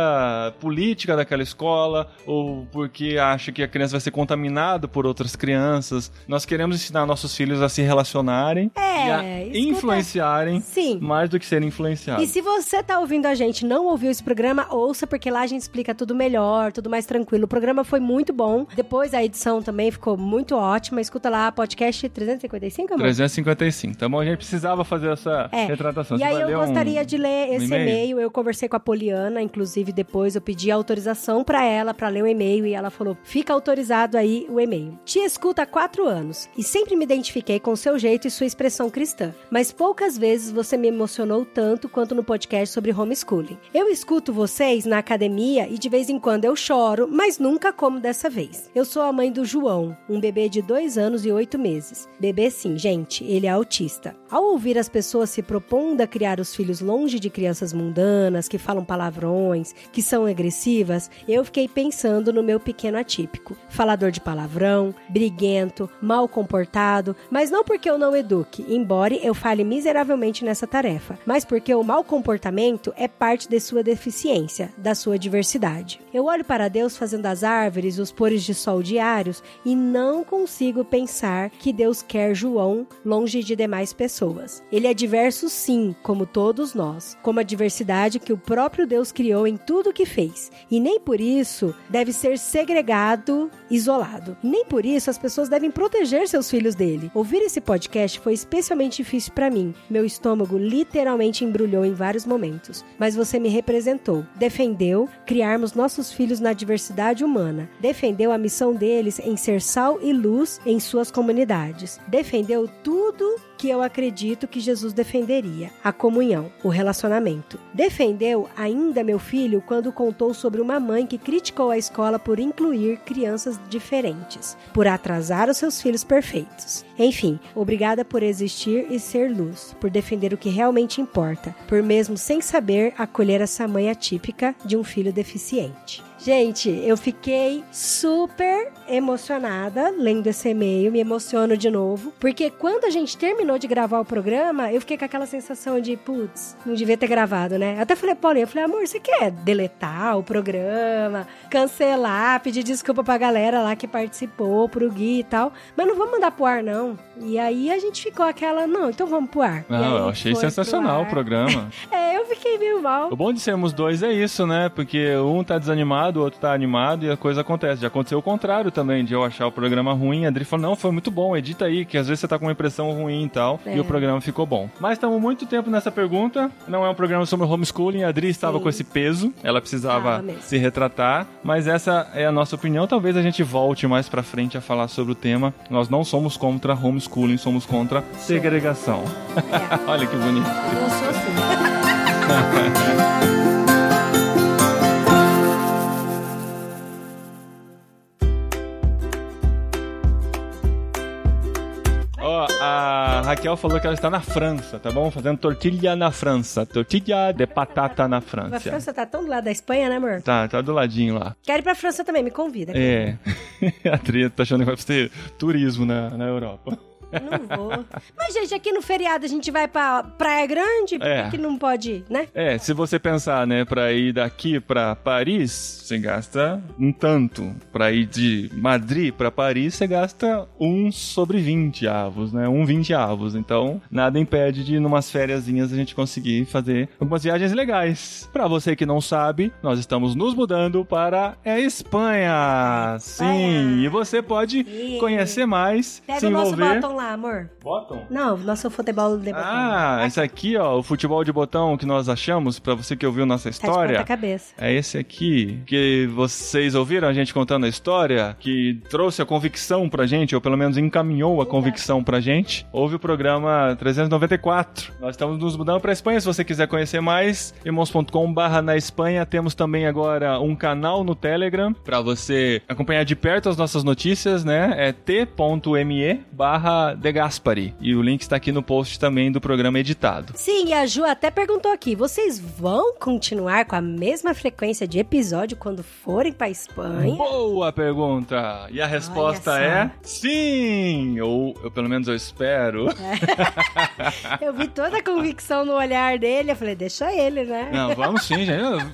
política daquela escola ou porque acha que a criança vai ser contaminada por outras crianças. Nós queremos ensinar nossos filhos a se relacionarem É, e a influenciarem Sim. mais do que serem E influenciados. se você tá ouvindo a gente e não ouviu esse programa, ouça, porque lá a gente explica tudo melhor, tudo mais tranquilo. O programa foi muito bom. Depois a edição também ficou muito ótima. Escuta lá, podcast 355, amor? 355. Tá bom? A gente precisava fazer essa É. retratação. E Você aí eu ler um- gostaria de ler um esse e-mail? e-mail. Eu conversei com a Poliana, inclusive depois eu pedi autorização pra ela pra ler o e-mail e ela falou: "Fica autorizado aí o e-mail". Te escuto há quatro anos e sempre me identifiquei com seu jeito e sua expressão cristã, mas poucas vezes você me emocionou tanto quanto no podcast sobre homeschooling. Eu escuto vocês na academia e de vez em quando eu choro, mas nunca como dessa vez. Eu sou a mãe do João, um bebê de dois anos e oito meses. Bebê sim, gente, ele é autista. Ao ouvir as pessoas se propondo a criar os filhos longe de crianças mundanas, que falam palavrões, que são agressivas, eu fiquei pensando no meu pequeno atípico. Falador de palavrão, briguento, mal comportado, mas não porque eu não eduque, embora eu falhe miseravelmente nessa tarefa, mas porque o mau comportamento é parte de sua deficiência, da sua diversidade. Eu olho para Deus fazendo as árvores, os pôres de sol diários e não consigo pensar que Deus quer João longe de demais pessoas. Ele é diverso sim, como todos nós, como a diversidade que o próprio Deus criou em tudo que fez. E nem por isso deve ser segregado, isolado. Nem por isso as pessoas devem proteger seus filhos dele. Ouvir esse podcast foi especialmente difícil para mim. Meu estômago literalmente embrulhou em vários momentos. Mas você me representou, defendeu criarmos nossos filhos na diversidade humana, defendeu a missão deles em ser sal e luz em suas comunidades, defendeu tudo que eu acredito que Jesus defenderia: a comunhão, o relacionamento. Defendeu ainda meu filho quando contou sobre uma mãe que criticou a escola por incluir crianças diferentes, por atrasar os seus filhos perfeitos. Enfim, obrigada por existir e ser luz, por defender o que realmente importa, por mesmo sem saber acolher essa mãe atípica de um filho deficiente. Gente, eu fiquei super emocionada lendo esse e-mail, me emociono de novo, porque quando a gente terminou de gravar o programa, eu fiquei com aquela sensação de, putz, não devia ter gravado, né? Eu até falei, Paulinha, eu falei, amor, você quer deletar o programa, cancelar, pedir desculpa pra galera lá que participou, pro Gui e tal, mas não vamos mandar pro ar, não. E aí a gente ficou aquela, não, então vamos pro ar. Não, eu achei foi pro sensacional o programa. É, eu fiquei meio mal. o bom de sermos dois é isso, né? Porque um tá desanimado, desanimado, o outro tá animado e a coisa acontece. Já aconteceu o contrário também, de eu achar o programa ruim. A Adri falou: não, foi muito bom, edita aí, que às vezes você tá com uma impressão ruim e tal. É. E o programa ficou bom. Mas estamos muito tempo nessa pergunta. Não é um programa sobre homeschooling. A Adri estava Sim. com esse peso, ela precisava mesmo. se retratar. Mas essa é a nossa opinião. Talvez a gente volte mais pra frente a falar sobre o tema. Nós não somos contra homeschooling, somos contra segregação. É, Olha que bonito. eu sou assim. Raquel falou que ela está na França, tá bom? Fazendo tortilha na França. Tortilha de patata na A França. França tá tão do lado da Espanha, né, amor? Tá, tá do ladinho lá. Quero ir pra França também, me convida. É. A Tria tá achando que vai ter turismo na, na Europa. Não vou. Mas, gente, aqui no feriado a gente vai pra Praia Grande, por É. que não pode, ir, né? É, se você pensar, né, pra ir daqui pra Paris, você gasta um tanto. Pra ir de Madrid pra Paris, você gasta um sobre 20 avos, né? Um 20 avos. Então, nada impede de, numas fériasinhas, a gente conseguir fazer algumas viagens legais. Pra você que não sabe, nós estamos nos mudando para a Espanha. Sim, e você pode Ih. conhecer mais, Pega se o nosso envolver. botão lá, amor. Bottom? Não, nosso futebol de botão. Ah, esse aqui, ó, o futebol de botão que nós achamos, pra você que ouviu nossa Tá de história. cabeça. É esse aqui, que vocês ouviram a gente contando a história, que trouxe a convicção pra gente, ou pelo menos encaminhou a convicção pra gente. Houve o programa 394. Nós estamos nos mudando pra Espanha, se você quiser conhecer mais, irmãos.com barra na Espanha. Temos também agora um canal no Telegram pra você acompanhar de perto as nossas notícias, né? É t.me barra de Gaspari. E o link está aqui no post também do programa editado. Sim, e a Ju até perguntou aqui: vocês vão continuar com a mesma frequência de episódio quando forem pra Espanha? Boa pergunta! E a resposta é sim! Ou eu, pelo menos eu espero. Eu vi toda a convicção no olhar dele, eu falei, deixa ele, né? Não, vamos sim, gente.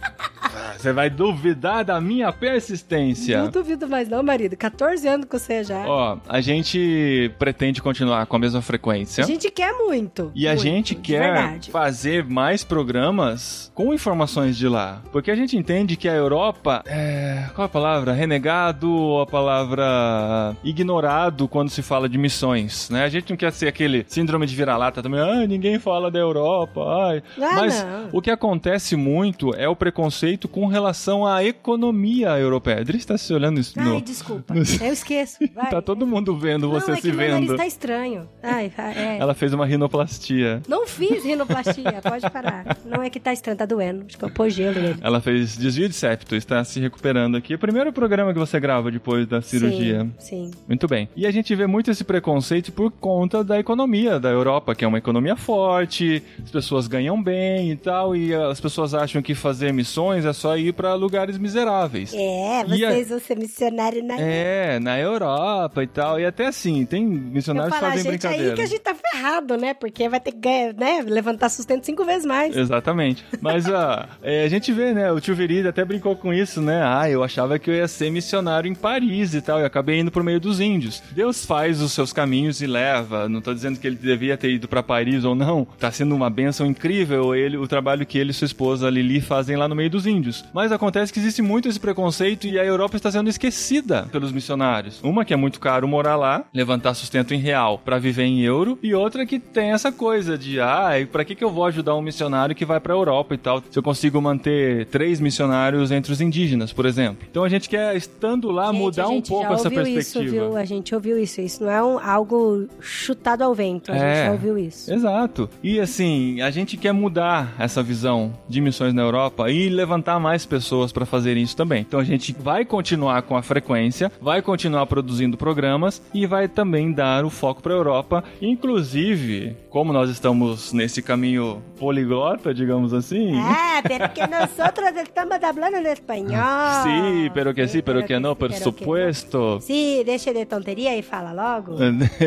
Você vai duvidar da minha persistência. Não duvido mais não, marido. 14 anos que você já. Ó, a gente pretende continuar com a mesma frequência. A gente quer muito. E a muito, gente quer fazer mais programas com informações de lá. Porque a gente entende que a Europa é. Qual a palavra? Renegado ou a palavra ignorado quando se fala de missões, né? A gente não quer ser aquele síndrome de vira-lata também. Ah, ninguém fala da Europa. Ai. Ah, Mas não. o que acontece muito é o preconceito com relação à economia europeia. Adri está se olhando isso Ai, no... desculpa. no- Eu esqueço. Vai. Tá todo mundo vendo você não, é se que meu nariz vendo. tá estranho. Ai, é. Ela fez uma rinoplastia. Não fiz rinoplastia, pode parar. Não é que tá estranho, tá doendo. Acho que eu pôs gelo nele. Ela fez desvio de septo, está se recuperando aqui. É o primeiro programa que você grava depois da cirurgia. Sim, sim. Muito bem. E a gente vê muito esse preconceito por conta da economia da Europa, que é uma economia forte, as pessoas ganham bem e tal, e as pessoas acham que fazer missões é só ir para lugares miseráveis. É, E a- vocês vão ser missionários na É, na Europa e tal. E até assim, tem missionários que fazem gente, aí brincadeira. que a gente tá ferrado, né? Porque vai ter que ganhar, né? levantar sustento cinco vezes mais. Exatamente. Mas ó, é, a gente vê, né? O tio Virida até brincou com isso, né? Ah, eu achava que eu ia ser missionário em Paris e tal. E acabei indo pro meio dos índios. Deus faz os seus caminhos e leva. Não tô dizendo que ele devia ter ido pra Paris ou não. Tá sendo uma benção incrível ele, o trabalho que ele e sua esposa Lili fazem lá no meio dos índios. Mas acontece que existe muito esse preconceito e a Europa está sendo esquecida pelos missionários. Uma que é muito caro morar lá, levantar sustento em real pra viver em euro, e outra que tem essa coisa de, ah, pra que que eu vou ajudar um missionário que vai pra Europa e tal, se eu consigo manter três missionários entre os indígenas, por exemplo. Então a gente quer, estando lá, Gente, mudar a um pouco essa ouviu perspectiva. Isso, viu? A gente ouviu isso. Isso não é um- algo chutado ao vento. A É. gente já ouviu isso. Exato. E assim, a gente quer mudar essa visão de missões na Europa e levantar mais pessoas para fazerem isso também. Então a gente vai continuar com a frequência, vai continuar produzindo programas e vai também dar o foco para a Europa. Inclusive, como nós estamos nesse caminho poliglota, digamos assim. Ah, porque nosotros estamos hablando en español. Sí, pero que sí, pero que no, por pero que supuesto. Sim, deixa de tonteria e fala logo.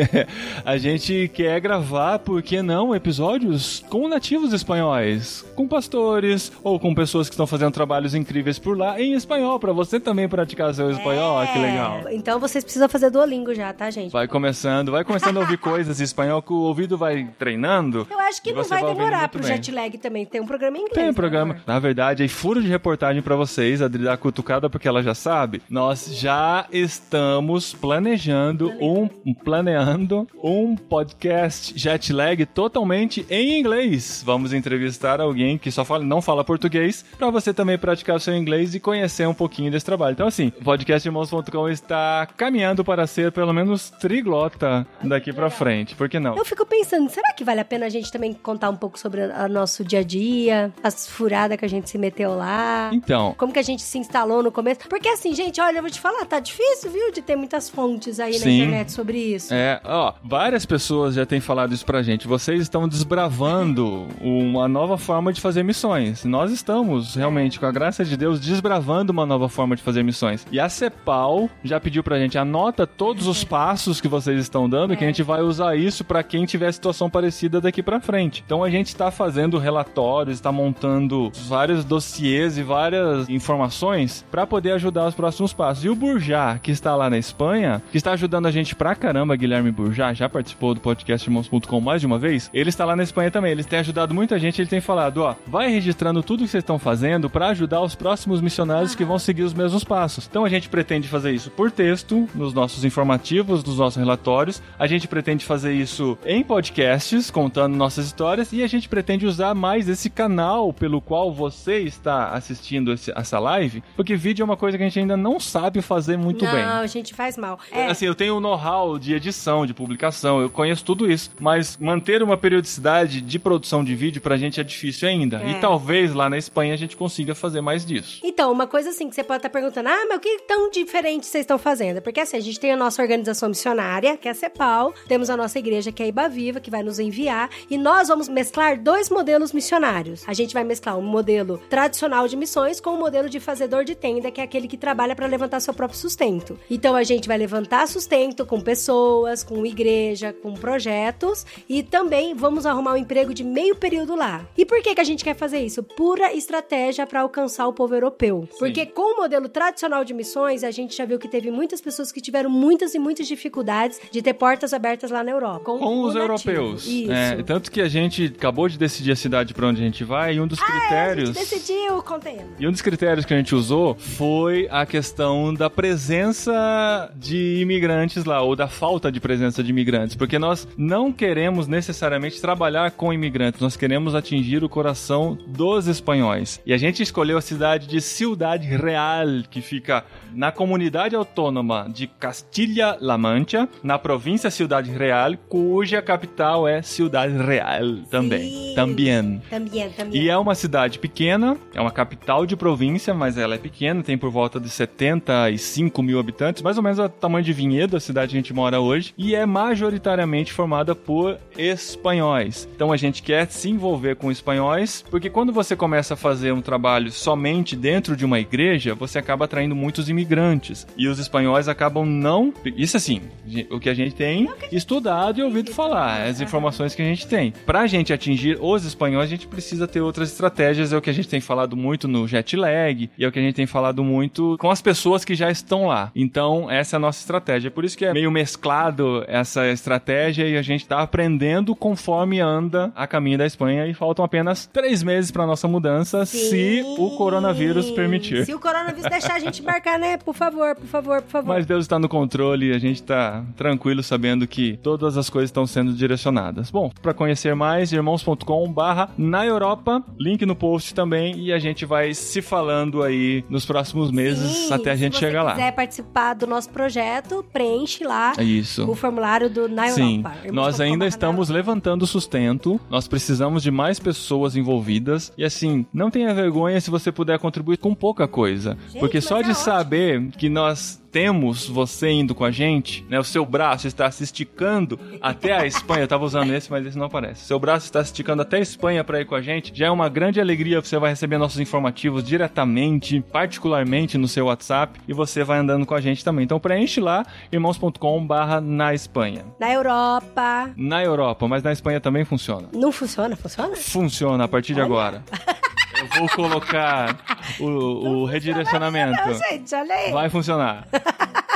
a gente quer gravar, por que não, episódios com nativos espanhóis, com pastores ou com pessoas que estão fazendo trabalho trabalhos incríveis por lá em espanhol, para você também praticar seu espanhol. É. Que legal. Então vocês precisam fazer Duolingo já, tá, gente? Vai começando, vai começando a ouvir coisas em espanhol que o ouvido vai treinando. Eu acho que não vai demorar pro jet lag também. Tem um programa em inglês. Tem um programa. Né? Na verdade, aí furo de reportagem para vocês, a Adri dá cutucada porque ela já sabe. Nós já estamos planejando um planeando um podcast jet lag totalmente em inglês. Vamos entrevistar alguém que só fala, não fala português, para você também praticar seu inglês e conhecer um pouquinho desse trabalho. Então assim, o podcastirmãos.com está caminhando para ser pelo menos triglota daqui para frente. Por que não? Eu fico pensando, será que vale a pena a gente também contar um pouco sobre o nosso dia a dia, as furadas que a gente se meteu lá? Então, como que a gente se instalou no começo? Porque assim, gente, olha, eu vou te falar, tá difícil, viu, de ter muitas fontes aí Sim. na internet sobre isso. É, ó, várias pessoas já têm falado isso pra gente. Vocês estão desbravando uma nova forma de fazer missões. Nós estamos realmente, com a graça de Deus, desbravando uma nova forma de fazer missões. E a CEPAL já pediu pra gente, anota todos os passos que vocês estão dando, é. que a gente vai usar isso para quem tiver situação parecida daqui para frente. Então a gente está fazendo relatórios, está montando vários dossiês e várias informações para poder ajudar os próximos passos. E o Burjá, que está lá na Espanha, que está ajudando a gente pra caramba, Guilherme Burjá, já participou do podcast irmãos.com mais de uma vez, ele está lá na Espanha também. Ele tem ajudado muita gente, ele tem falado, ó, vai registrando tudo que vocês estão fazendo para ajudar os próximos missionários que vão seguir os mesmos passos. Então a gente pretende fazer isso por texto, nos nossos informativos, nos nossos relatórios. A gente pretende fazer isso em podcasts, contando nossas histórias, e a gente pretende usar mais esse canal pelo qual você está assistindo esse, essa live, porque vídeo é uma coisa que a gente ainda não sabe fazer muito não, bem. Não, a gente faz mal. É. Assim, eu tenho um know-how de edição, de publicação, eu conheço tudo isso, mas manter uma periodicidade de produção de vídeo pra gente é difícil ainda. É. E talvez lá na Espanha a gente consiga fazer mais disso. Então, uma coisa assim que você pode estar perguntando, ah, mas o que tão diferente vocês estão fazendo? Porque assim, a gente tem a nossa organização missionária, que é a CEPAL, temos a nossa igreja, que é a Iba Viva, que vai nos enviar, e nós vamos mesclar dois modelos missionários. A gente vai mesclar um modelo tradicional de missões com o um modelo de fazedor de tenda, que é aquele que trabalha para levantar seu próprio sustento. Então a gente vai levantar sustento com pessoas, com igreja, com projetos e também vamos arrumar um emprego de meio período lá. E por que que a gente quer fazer isso? Pura estratégia para alcançar o povo europeu. Sim. Porque com o modelo tradicional de missões, a gente já viu que teve muitas pessoas que tiveram muitas e muitas dificuldades de ter portas abertas lá na Europa. Com, com os europeus. Isso. É, tanto que a gente acabou de decidir a cidade para onde a gente vai e um dos ah, critérios. É, a gente decidiu, contendo. E um dos critérios que a gente usou foi a questão da presença de imigrantes lá, ou da falta de presença de imigrantes, porque nós não queremos necessariamente trabalhar com imigrantes, nós queremos atingir o coração dos espanhóis. E a gente escolheu a cidade de Ciudad Real, que fica na comunidade autônoma de Castilha-La Mancha, na província Ciudad Real, cuja capital é Ciudad Real também. Também. Também, também. E é uma cidade pequena, é uma capital de província, mas ela é pequena, tem por volta de 75 mil habitantes, mais ou menos o tamanho de Vinhedo, a cidade que a gente mora hoje, e é majoritariamente formada por espanhóis. Então a gente quer se envolver com espanhóis, porque quando você começa a fazer um trabalho somente dentro de uma igreja, você acaba atraindo muitos imigrantes. E os espanhóis acabam não. Isso assim, o que a gente tem estudado e ouvido falar, as informações que a gente tem. Pra gente atingir os espanhóis, a gente precisa ter outras estratégias, é o que a gente tem falado muito no jet lag, e é o que a gente tem falado muito com as pessoas que já estão lá. Então, essa é a nossa estratégia. Por isso que é meio mesclado essa estratégia e a gente tá aprendendo conforme anda a caminho da Espanha e faltam apenas três meses para nossa mudança, Sim. se o coronavírus permitir. Se o coronavírus deixar a gente marcar, né? Por favor, por favor, por favor. Mas Deus está no controle e a gente tá tranquilo sabendo que todas as coisas estão sendo direcionadas. Bom, para conhecer mais, irmãos.com/barra na Europa, link no post também e a gente vai se falando aí nos próximos meses Sim, até a gente chegar lá. Se quiser participar do nosso projeto, preenche lá Isso. o formulário do Na. Europa. Sim, nós ainda estamos levantando sustento, nós precisamos de mais pessoas envolvidas e assim, não tenha vergonha se você puder contribuir com pouca coisa, gente, porque só de é saber que nós temos você indo com a gente, né? O seu braço está se esticando até a Espanha. Eu tava usando esse, mas esse não aparece. Seu braço está se esticando até a Espanha para ir com a gente. Já é uma grande alegria. Você vai receber nossos informativos diretamente, particularmente no seu WhatsApp, e você vai andando com a gente também. Então preenche lá irmãos.com/barra na Espanha. Na Europa. Na Europa, mas na Espanha também funciona. Não funciona? Funciona? Funciona a partir Olha. de agora. Eu vou colocar o, o redirecionamento. Não, gente, olha aí. Vai funcionar.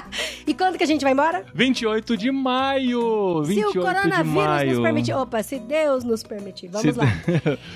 E quando que a gente vai embora? 28 de maio! 28 se o coronavírus nos permitir. Opa, se Deus nos permitir. Vamos Se- lá.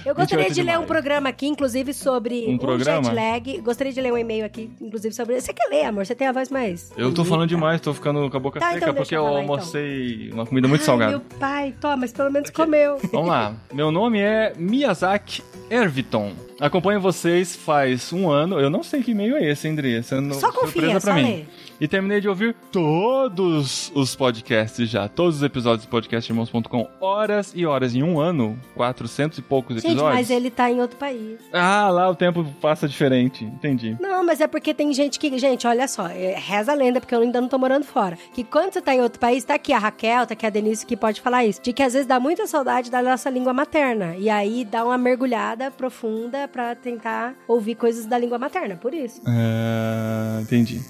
Eu gostaria 28 de, de ler um maio. programa aqui, inclusive, sobre Um programa? jet lag. Gostaria de ler um e-mail aqui, inclusive, sobre. Você quer ler, amor? Você tem a voz mais. Eu tô falando demais, tô ficando com a boca Tá, seca então porque eu eu falar, então. almocei uma comida muito Ai, salgada. Meu pai, toma, mas pelo menos comeu. Vamos lá. Meu nome é Miyazaki Erviton. Acompanho vocês faz um ano. Eu não sei que e-mail é esse, André? Só confia, só mim. E terminei de ouvir todos os podcasts já. Todos os episódios do podcastirmãos.com. Horas e horas. Em um ano, 400 e poucos Gente, episódios. mas ele tá em outro país. Ah, lá o tempo passa diferente. Entendi. Não, mas é porque tem gente que. Gente, olha só, é, reza a lenda, porque eu ainda não tô morando fora. Que quando você tá em outro país, tá aqui a Raquel, tá aqui a Denise que pode falar isso. De que às vezes dá muita saudade da nossa língua materna. E aí dá uma mergulhada profunda pra tentar ouvir coisas da língua materna, por isso. Ah, entendi.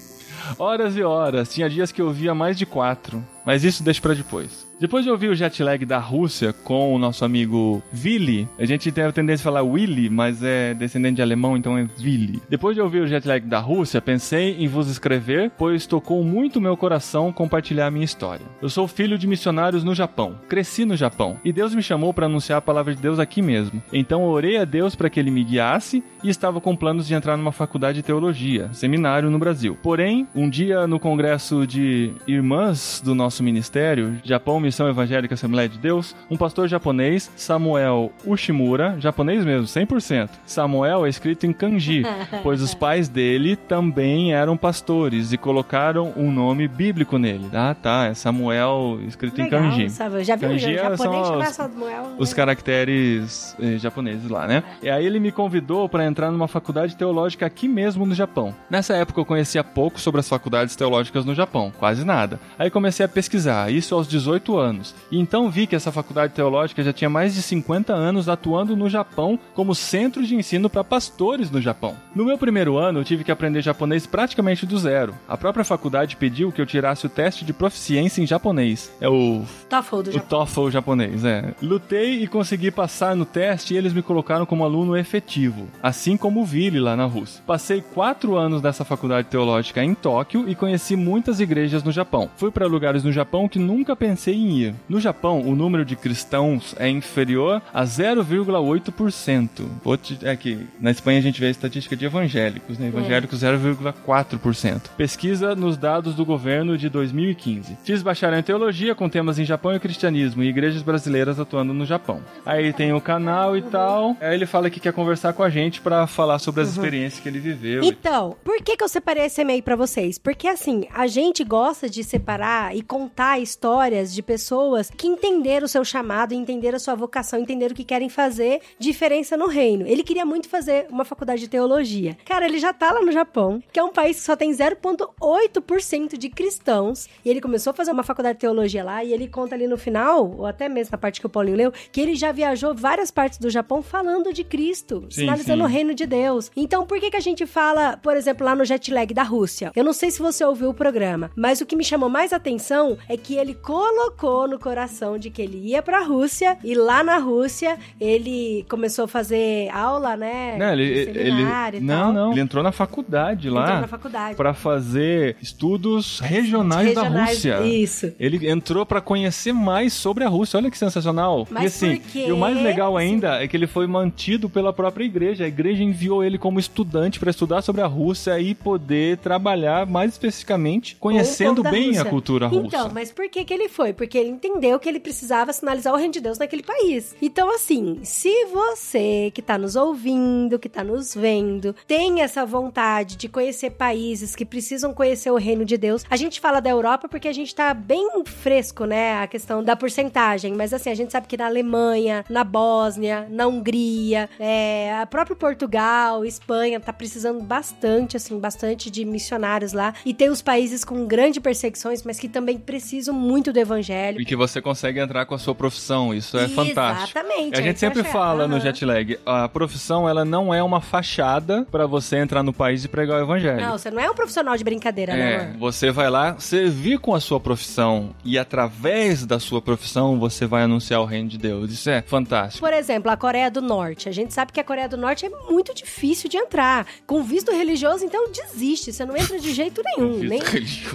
Horas e horas. Tinha dias que eu via mais de quatro. Mas isso deixa pra depois. Depois de ouvir o jet lag da Rússia com o nosso amigo Willy, a gente tem a tendência a falar Willy, mas é descendente de alemão, então é Willy. Depois de ouvir o jet lag da Rússia, pensei em vos escrever, pois tocou muito meu coração compartilhar a minha história. Eu sou filho de missionários no Japão. Cresci no Japão. E Deus me chamou para anunciar a palavra de Deus aqui mesmo. Então orei a Deus para que ele me guiasse e estava com planos de entrar numa faculdade de teologia, seminário no Brasil. Porém, um dia no congresso de irmãs do nosso ministério, Japão Missão Evangélica Assembleia de Deus, um pastor japonês, Samuel Ushimura, japonês mesmo, 100%. Samuel é escrito em kanji, pois os pais dele também eram pastores e colocaram um nome bíblico nele. Ah, tá, é Samuel escrito em kanji. sabe? Já viu? Kanji Já, é- são japonês os- Samuel. Os né? caracteres eh, japoneses lá, né? E aí ele me convidou para entrar numa faculdade teológica aqui mesmo no Japão. Nessa época eu conhecia pouco sobre as faculdades teológicas no Japão, quase nada. Aí comecei a pesquisar, isso aos 18 anos. E então vi que essa faculdade teológica já tinha mais de 50 anos atuando no Japão como centro de ensino para pastores no Japão. No meu primeiro ano eu tive que aprender japonês praticamente do zero. A própria faculdade pediu que eu tirasse o teste de proficiência em japonês. É o TOEFL do o Japão. TOEFL japonês, é. Lutei e consegui passar no teste e eles me colocaram como aluno efetivo, assim como o Vili lá na Rússia. Passei quatro anos nessa faculdade teológica em Tóquio e conheci muitas igrejas no Japão. Fui para lugares no Japão que nunca pensei em ir. No Japão, o número de cristãos é inferior a 0,8%. Vou te- É que na Espanha a gente vê a estatística de evangélicos, né? Evangélicos 0,4%. Pesquisa nos dados do governo de 2015. Fiz bacharel em teologia com temas em Japão e cristianismo e igrejas brasileiras atuando no Japão. Aí tem o canal e tal. Aí ele fala que quer conversar com a gente pra falar sobre as experiências que ele viveu. Então, por que, que eu separei esse e-mail pra vocês? Porque assim, a gente gosta de separar e contar histórias de pessoas que entenderam o seu chamado, entenderam a sua vocação, entenderam o que querem fazer diferença no reino. Ele queria muito fazer uma faculdade de teologia. Cara, ele já tá lá no Japão, que é um país que só tem 0,8% de cristãos, e ele começou a fazer uma faculdade de teologia lá, e ele conta ali no final, ou até mesmo na parte que o Paulinho leu, que ele já viajou várias partes do Japão falando de Cristo, Sim, sinalizando sim. o reino de Deus. Então, por que, que a gente fala, por exemplo, lá no jet lag da Rússia? Eu não sei se você ouviu o programa, mas o que me chamou mais atenção é que ele colocou no coração de que ele ia pra Rússia e lá na Rússia ele começou a fazer aula, né? Não, ele, ele, não, não. Ele entrou na faculdade lá. Entrou na faculdade. Pra fazer estudos regionais, da Regionais- Rússia. Isso. Ele entrou pra conhecer mais sobre a Rússia. Olha que sensacional. Mas e assim, e o mais legal ainda é que ele foi mantido pela própria igreja. A igreja enviou ele como estudante pra estudar sobre a Rússia e poder trabalhar mais especificamente conhecendo da bem a cultura russa. Então, mas por que que ele foi? Porque ele entendeu que ele precisava sinalizar o reino de Deus naquele país. Então, assim, se você que tá nos ouvindo, que tá nos vendo, tem essa vontade de conhecer países que precisam conhecer o reino de Deus, a gente fala da Europa porque a gente tá bem fresco, né, a questão da porcentagem, mas assim, a gente sabe que na Alemanha, na Bósnia, na Hungria, é, a próprio Portugal, Espanha, tá precisando bastante, assim, bastante de missionários lá. E tem os países com grandes perseguições, mas que também preciso muito do evangelho. E que você consegue entrar com a sua profissão, isso é fantástico. Exatamente. A é gente que sempre fala no Aham. jet lag, a profissão ela não é uma fachada pra você entrar no país e pregar o evangelho. Não, você não é um profissional de brincadeira, né, É, amor? você vai lá servir com a sua profissão e através da sua profissão você vai anunciar o reino de Deus. Isso é fantástico. Por exemplo, a Coreia do Norte. A gente sabe que a Coreia do Norte é muito difícil de entrar. Com visto religioso, então desiste. Você não entra de jeito nenhum. Nem,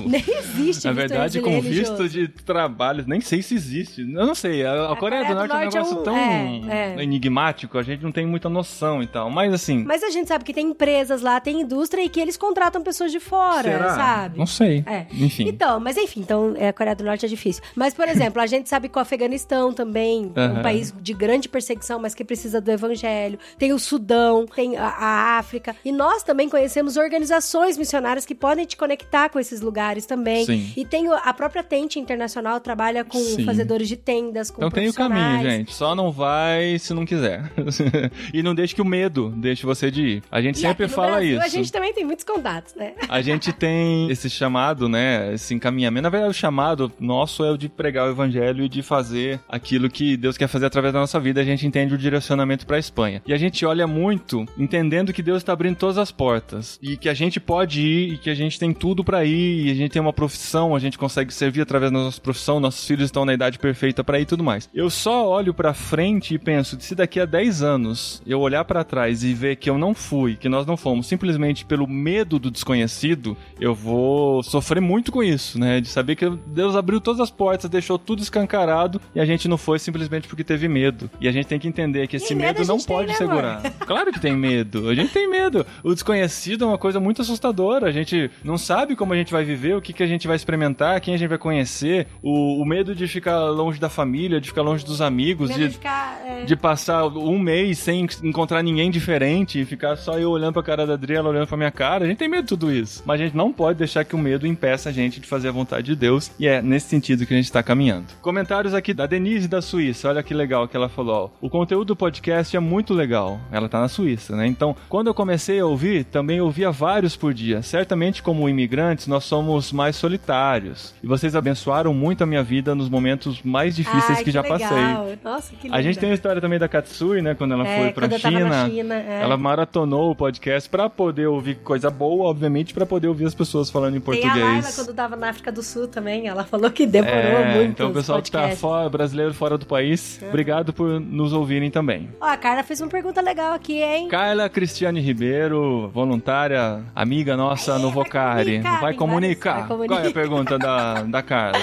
nem existe Na visto verdade, com religioso. visto de trabalho, nem sei se existe. Eu não sei. A, a Coreia, do Norte é um negócio um- tão é, é. enigmático, a gente não tem muita noção e tal. Mas assim. Mas a gente sabe que tem empresas lá, tem indústria e que eles contratam pessoas de fora, será? sabe? Não sei. É. Enfim. Então, mas enfim, então é, a Coreia do Norte é difícil. Mas, por exemplo, a gente sabe que o Afeganistão também é um país de grande perseguição, mas que precisa do evangelho. Tem o Sudão, tem a, a África. E nós também conhecemos organizações missionárias que podem te conectar com esses lugares também. Sim. E tem a própria Tente Internacional, trabalha com Sim. fazedores de tendas, com Então tem o caminho, gente. Só não vai se não quiser. e não deixe que o medo deixe você de ir. A gente E sempre fala Brasil, isso. A gente também tem muitos contatos, né? A gente tem esse chamado, né? Esse encaminhamento. Na verdade, o chamado nosso é o de pregar o evangelho e de fazer aquilo que Deus quer fazer através da nossa vida. A gente entende o direcionamento para a Espanha. E a gente olha muito entendendo que Deus está abrindo todas as portas e que a gente pode ir e que a gente tem tudo para ir e a gente tem uma profissão, a gente consegue servir através da nossa profissão, nossos filhos estão na idade perfeita para ir e tudo mais. Eu só olho para frente e penso, se daqui a 10 anos eu olhar para trás e ver que eu não fui, que nós não fomos, simplesmente pelo medo do desconhecido, eu vou sofrer muito com isso, né? De saber que Deus abriu todas as portas, deixou tudo escancarado e a gente não foi simplesmente porque teve medo. E a gente tem que entender que esse medo medo não tem, pode né, segurar. Claro que tem medo. A gente tem medo. O desconhecido é uma coisa muito assustadora. A gente não sabe como a gente vai viver, o que, que a gente vai experimentar, quem a gente vai conhecer. O, o medo de ficar longe da família, de ficar longe dos amigos, de, de ficar, é, de passar um mês sem encontrar ninguém diferente e ficar só eu olhando pra cara da Adriana, olhando pra minha cara. A gente tem medo de tudo isso. Mas a gente não pode deixar que o medo impeça a gente de fazer a vontade de Deus. E é nesse sentido que a gente tá caminhando. Comentários aqui da Denise da Suíça. Olha que legal que ela falou. ó. O conteúdo do podcast é muito legal. Ela tá na Suíça, né? Então, quando eu comecei a ouvir, também ouvia vários por dia. Certamente, como imigrantes, nós somos mais solitários. E vocês abençoaram muito a minha vida nos momentos mais difíceis ai, que, já legal. passei. Nossa, que A gente tem a história também da Katsui, né? Quando ela É, foi pra China. na China, é. Ela maratonou o podcast pra poder ouvir coisa boa, obviamente, pra poder ouvir as pessoas falando em Tem a português. Laila quando tava na África do Sul também, ela falou que demorou É, muito. então o pessoal que tá fora, brasileiro fora do país, obrigado por nos ouvirem também. Ó, a Carla fez uma pergunta legal aqui, hein? Carla Cristiane Ribeiro, voluntária, amiga nossa no Vocari. Vai comunicar. vai comunicar. Qual é a pergunta da, da Carla?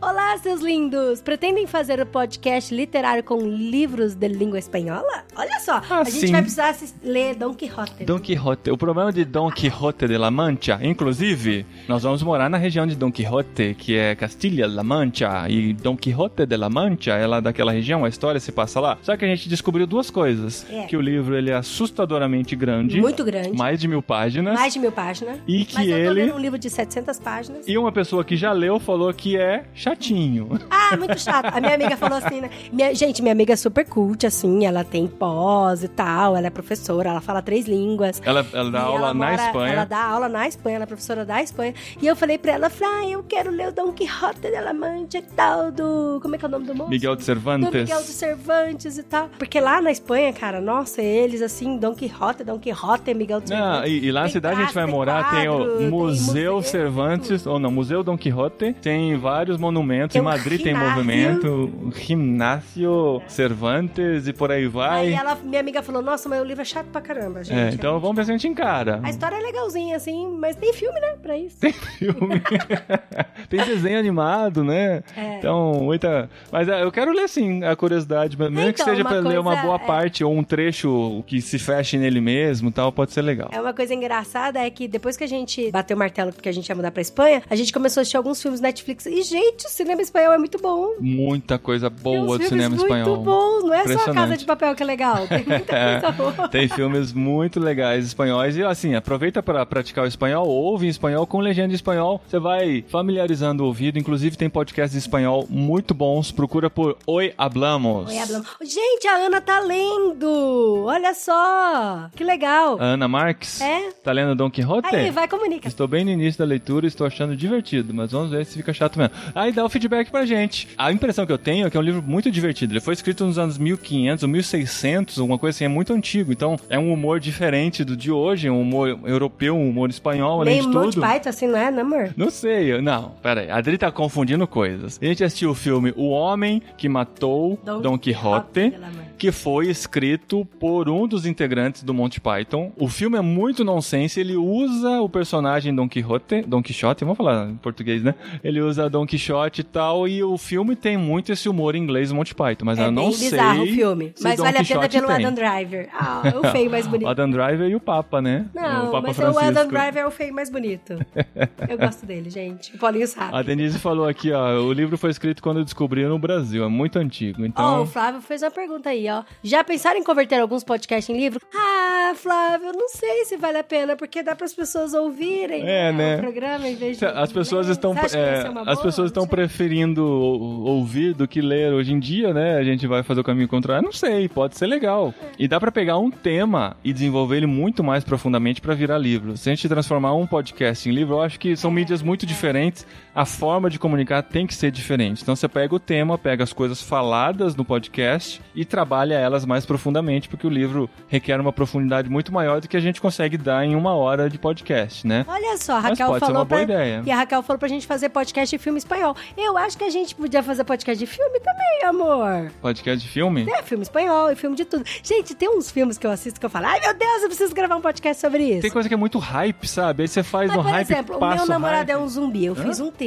Olá, seus lindos! Pretendem fazer o podcast literário com livros de língua espanhola? Olha só, Ah, a gente sim. vai precisar ler Don Quixote. Don Quixote. O problema de Don Quixote de la Mancha, inclusive, nós vamos morar na região de Don Quixote, que é Castilha-La Mancha. E Don Quixote de la Mancha é lá daquela região, a história se passa lá. Só que a gente descobriu duas coisas. É. Que o livro ele é assustadoramente grande. Muito grande. Mais de mil páginas. Mais de mil páginas. E que Mas eu tô ele- lendo um livro de 700 páginas. E uma pessoa que já leu falou que é chatinho. Ah, muito chato. A minha amiga falou assim, né? Minha- gente, minha amiga é super cult, assim, ela tem pós e tal, ela é professora, ela fala três línguas. Ela, ela dá aula ela na mora- Espanha. Ela dá aula na Espanha, ela é professora da Espanha. E eu falei pra ela, ah, eu quero ler o Don Quixote de la Mancha e tal, do... Como é que é o nome do moço? Miguel de Cervantes. Do Miguel de Cervantes e tal. Porque lá na Espanha, cara, nossa, eles assim, Don Quixote, Don Quixote, Miguel de Não, Cervantes. e, e lá na Tem cidade a gente vai tem morar, tem o tem Museu museu. Cervantes, ou não, Museu Dom Quixote, tem vários monumentos, Tem em Madrid tem movimento, o Gimnásio Cervantes e por aí Aí vai. ela, minha amiga falou, nossa, mas o livro é chato pra caramba, gente. É, então vamos ver se a gente encara. A história é legalzinha, assim, mas tem filme, né, pra isso. Tem filme, tem desenho animado, né? É. Então, muita. Mas é, eu quero ler sim a curiosidade, mesmo que Então, seja uma pra ler uma coisa boa é- parte ou um trecho que se feche nele mesmo tal, pode ser legal. É uma coisa engraçada é que depois que a gente bateu o martelo porque a gente ia mudar pra Espanha, a gente começou a assistir alguns filmes Netflix. E, gente, o cinema espanhol é muito bom. Muita coisa boa do filmes cinema muito espanhol. bons. Não é só a. Casa de Papel que é legal. Tem muita É, coisa boa. tem filmes muito legais espanhóis e assim, aproveita para praticar o espanhol, ouve em espanhol com legenda em espanhol, você vai familiarizando o ouvido, inclusive tem podcasts em espanhol muito bons, procura por Oi Hablamos. Oi, Ablamo. Gente, a Ana tá lendo. Olha só. Que legal. Ana Marques, É? tá lendo Don Quixote? Aí, vai, comunica. Estou bem no início da leitura e estou achando divertido, mas vamos ver vezes fica chato mesmo. Aí dá o feedback pra gente. A impressão que eu tenho é que é um livro muito divertido. Ele foi escrito nos anos 1500 ou 1600, alguma coisa assim, é muito antigo. Então é um humor diferente do de hoje, um humor europeu, um humor espanhol, além Meio de tudo. Python, assim, não é, né, amor? Não sei, eu- não, pera aí. A Adri tá confundindo coisas. A gente assistiu o filme O Homem que Matou Don Don, Quixote, Quixote. Que foi escrito por um dos integrantes do Monty Python. O filme é muito nonsense, ele usa o personagem Don Quixote, Don Quixote, vamos falar em português, né? Ele usa Don Quixote e tal, e o filme tem muito esse humor inglês Monty Python, mas É eu não sei. bizarro o filme. Mas Don vale a pena Quixote pelo tem. Adam Driver. Ah, é o feio mais bonito. O Adam Driver e o Papa, né? Não, o Papa mas Francisco. o Adam Driver é o feio mais bonito. Eu gosto dele, gente. O Paulinho sabe. A Denise falou aqui, ó, o livro foi escrito quando descobriu no Brasil, é muito antigo, Ó, então... o Flávio fez uma pergunta aí, ó. Já pensaram em converter alguns podcasts em livro? Ah, Flávio, não sei se vale a pena, porque dá para as pessoas ouvirem É, né? o programa em vez de. As pessoas estão, é, as pessoas estão preferindo ou- ouvir do que ler hoje em dia, né? A gente vai fazer o caminho contrário. Não sei, pode ser legal. E dá pra pegar um tema e desenvolver ele muito mais profundamente pra virar livro. Se a gente transformar um podcast em livro, eu acho que são mídias muito diferentes. A forma de comunicar tem que ser diferente. Então você pega o tema, pega as coisas faladas no podcast e trabalha elas mais profundamente, porque o livro requer uma profundidade muito maior do que a gente consegue dar em uma hora de podcast, né? Olha só, a Raquel pode ser falou uma boa pra... ideia. E a Raquel falou pra gente fazer podcast de filme espanhol. Eu acho que a gente podia fazer podcast de filme também, amor. Podcast de filme? É, filme espanhol e filme de tudo. Gente, tem uns filmes que eu assisto que eu falo, ai meu Deus, eu preciso gravar um podcast sobre isso. Tem coisa que é muito hype, sabe? Aí você faz Mas, no por hype exemplo, o meu namorado hype. é um zumbi. Eu Hã? fiz um texto,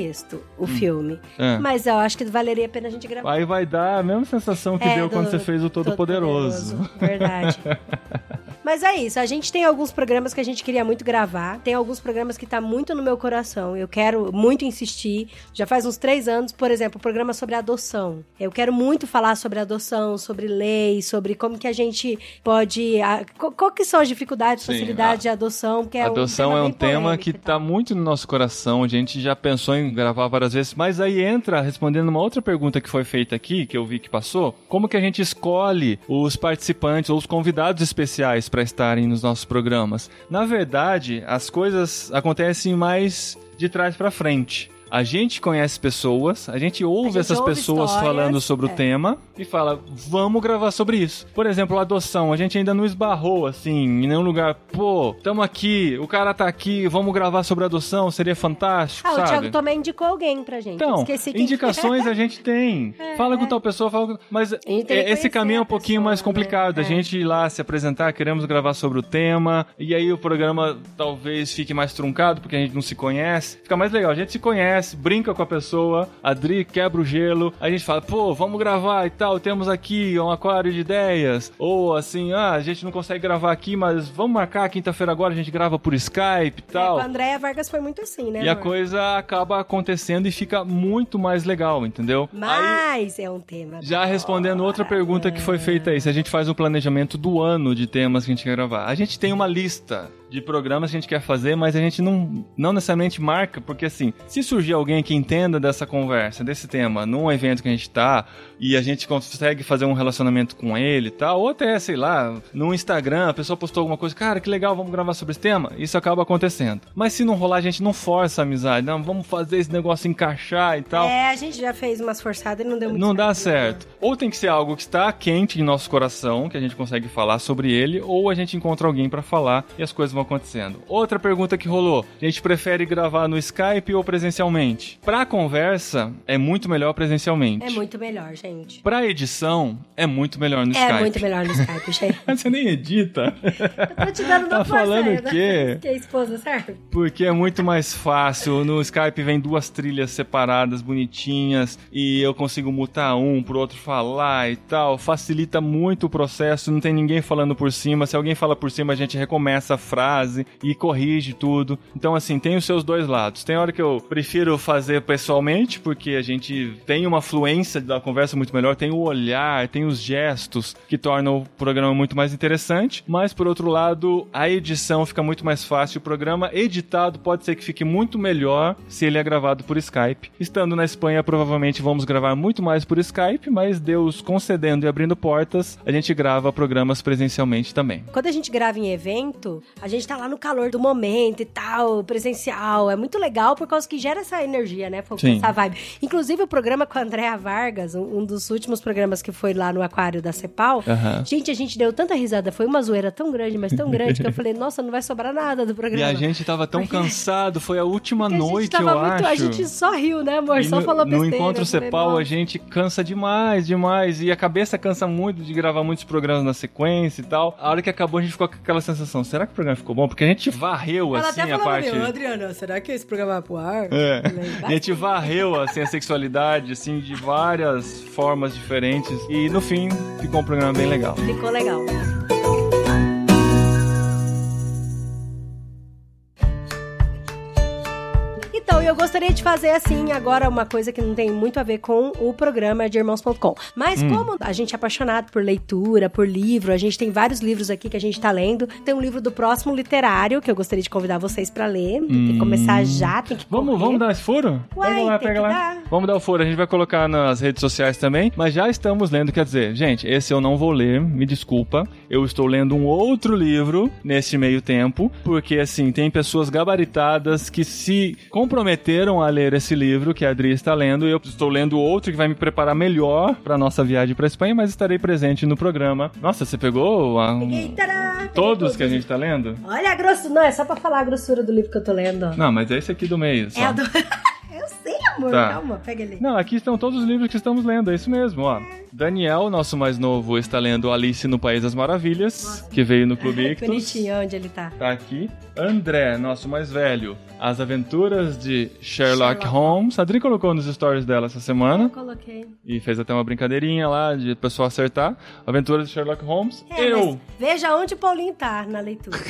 o filme. É. Mas eu acho que valeria a pena a gente gravar. Aí vai dar a mesma sensação que É, deu do- quando você fez o Todo, Poderoso. Verdade. Mas é isso, a gente tem alguns programas que a gente queria muito gravar, tem alguns programas que tá muito no meu coração, eu quero muito insistir, já faz uns três anos, por exemplo, o programa sobre adoção. Eu quero muito falar sobre adoção, sobre lei, sobre como que a gente pode... a- qual, que são as dificuldades, Sim, facilidades a- de adoção, que é Adoção um é um tema que tá muito no nosso coração. A gente já pensou em gravar várias vezes, mas aí entra respondendo uma outra pergunta que foi feita aqui, que eu vi que passou. Como que a gente escolhe os participantes ou os convidados especiais para estarem nos nossos programas? Na verdade, as coisas acontecem mais de trás para frente. A gente conhece pessoas, a gente ouve A gente essas ouve pessoas histórias, falando sobre é. o tema e fala, vamos gravar sobre isso. Por exemplo, a adoção, a gente ainda não esbarrou assim, em nenhum lugar. Pô, tamo aqui, o cara tá aqui, vamos gravar sobre adoção, seria fantástico, Ah, o sabe? Thiago também indicou alguém pra gente. Então, indicações a gente tem. fala com tal pessoa, fala com... Mas que é, esse caminho é um pouquinho pessoa, mais complicado. né? A É. gente ir lá se apresentar, queremos gravar sobre o tema, e aí o programa talvez fique mais truncado, porque a gente não se conhece. Fica mais legal, a gente se conhece, brinca com a pessoa, a Dri quebra o gelo, a gente fala, pô, vamos gravar e tal, temos aqui um aquário de ideias. Ou assim, ah, a gente não consegue gravar aqui, mas vamos marcar quinta-feira agora, a gente grava por Skype e É, tal. com a Andréia Vargas foi muito assim, né? E a amor? coisa acaba acontecendo e fica muito mais legal, entendeu? Aí, Mas é um tema. já respondendo outra pergunta que foi feita aí, se a gente faz um planejamento do ano de temas que a gente quer gravar. A gente tem uma lista de programas que a gente quer fazer, mas a gente não, não necessariamente marca, porque assim, se surgir alguém que entenda dessa conversa, desse tema, num evento que a gente tá, e a gente consegue fazer um relacionamento com ele e tal, ou até, sei lá, no Instagram, a pessoa postou alguma coisa, cara, que legal, vamos gravar sobre esse tema, isso acaba acontecendo. Mas se não rolar, a gente não força a amizade, não, vamos fazer esse negócio encaixar e tal. É, a gente já fez umas forçadas e não deu muito Não dá né? certo. Ou tem que ser algo que está quente em nosso coração, que a gente consegue falar sobre ele, ou a gente encontra alguém pra falar e as coisas vão acontecendo. Outra pergunta que rolou: a gente prefere gravar no Skype ou presencialmente? Pra conversa, é muito melhor presencialmente. É muito melhor, gente. Pra edição, é muito melhor no É Skype. muito melhor no Skype, gente. Você nem edita. Eu tô te dando Tá uma força falando o quê? Que a esposa, certo? Porque é muito mais fácil. No Skype vem duas trilhas separadas, bonitinhas, e eu consigo mutar um pro outro falar e tal. Facilita muito o processo, não tem ninguém falando por cima. Se alguém fala por cima, a gente recomeça a frase e corrige tudo. Então, assim, tem os seus dois lados. Tem hora que eu prefiro fazer pessoalmente, porque a gente tem uma fluência da conversa muito melhor, tem o olhar, tem os gestos que tornam o programa muito mais interessante. Mas, por outro lado, a edição fica muito mais fácil. O programa editado pode ser que fique muito melhor se ele é gravado por Skype. Estando na Espanha, provavelmente vamos gravar muito mais por Skype, mas Deus concedendo e abrindo portas, a gente grava programas presencialmente também. Quando a gente grava em evento, a gente gente tá lá no calor do momento e tal, presencial. É muito legal por causa que gera essa energia, né? Sim. Essa vibe. Inclusive, o programa com a Andréa Vargas, um, um dos últimos programas que foi lá no aquário da Cepal, gente, a gente deu tanta risada. Foi uma zoeira tão grande, mas tão grande, que eu falei, nossa, não vai sobrar nada do E programa. a gente tava tão Porque- cansado, foi a última Porque a gente noite, tava eu muito- acho. A gente só riu, né, amor? E só no, falou no besteira. encontro Eu falei, Cepal a gente cansa demais, demais. E a cabeça cansa muito de gravar muitos programas na sequência e tal. A hora que acabou, a gente ficou com aquela sensação: será que o programa ficou bom? Porque a gente varreu Ela assim até a falou parte. mim, Adriana, será que esse programa vai pro ar? É. Falei, A "Vai gente varreu assim a sexualidade assim de várias formas diferentes e no fim ficou um programa bem legal. Ficou legal. Então, eu gostaria de fazer assim agora uma coisa que não tem muito a ver com o programa de irmãos.com. Mas Hum. como a gente é apaixonado por leitura, por livro, a gente tem vários livros aqui que a gente tá lendo. Tem um livro do próximo literário que eu gostaria de convidar vocês pra ler. Tem que começar já, tem que Hum. Vamos, correr. vamos dar esse furo? Uai, pega lá, tem pega que lá. dar. Vamos dar o furo. A gente vai colocar nas redes sociais também. Mas já estamos lendo, quer dizer, gente, esse eu não vou ler, me desculpa. Eu estou lendo um outro livro nesse meio tempo, porque assim, tem pessoas gabaritadas que se comprometeram a ler esse livro que a Adri está lendo. E eu estou lendo outro que vai me preparar melhor para nossa viagem para Espanha, mas estarei presente no programa. Nossa, você pegou a- Peguei, tará, peguei todos que a gente tá lendo? Olha a grossura. Não, é só pra falar a grossura do livro que eu tô lendo. Não, mas é esse aqui do meio. Só. É do. eu sei, amor. Tá. Calma, pega ali. Não, aqui estão todos os livros que estamos lendo, é isso mesmo, ó. Daniel, nosso mais novo, está lendo Alice no País das Maravilhas, que veio no Clube Ictus. bonitinho onde ele tá. Tá aqui. André, nosso mais velho, As Aventuras de Sherlock, Sherlock. Holmes. A Adri colocou nos stories dela essa Eu semana coloquei. e fez até uma brincadeirinha lá de pessoal acertar. Aventuras de Sherlock Holmes. É, eu, veja onde o Paulinho tá na leitura.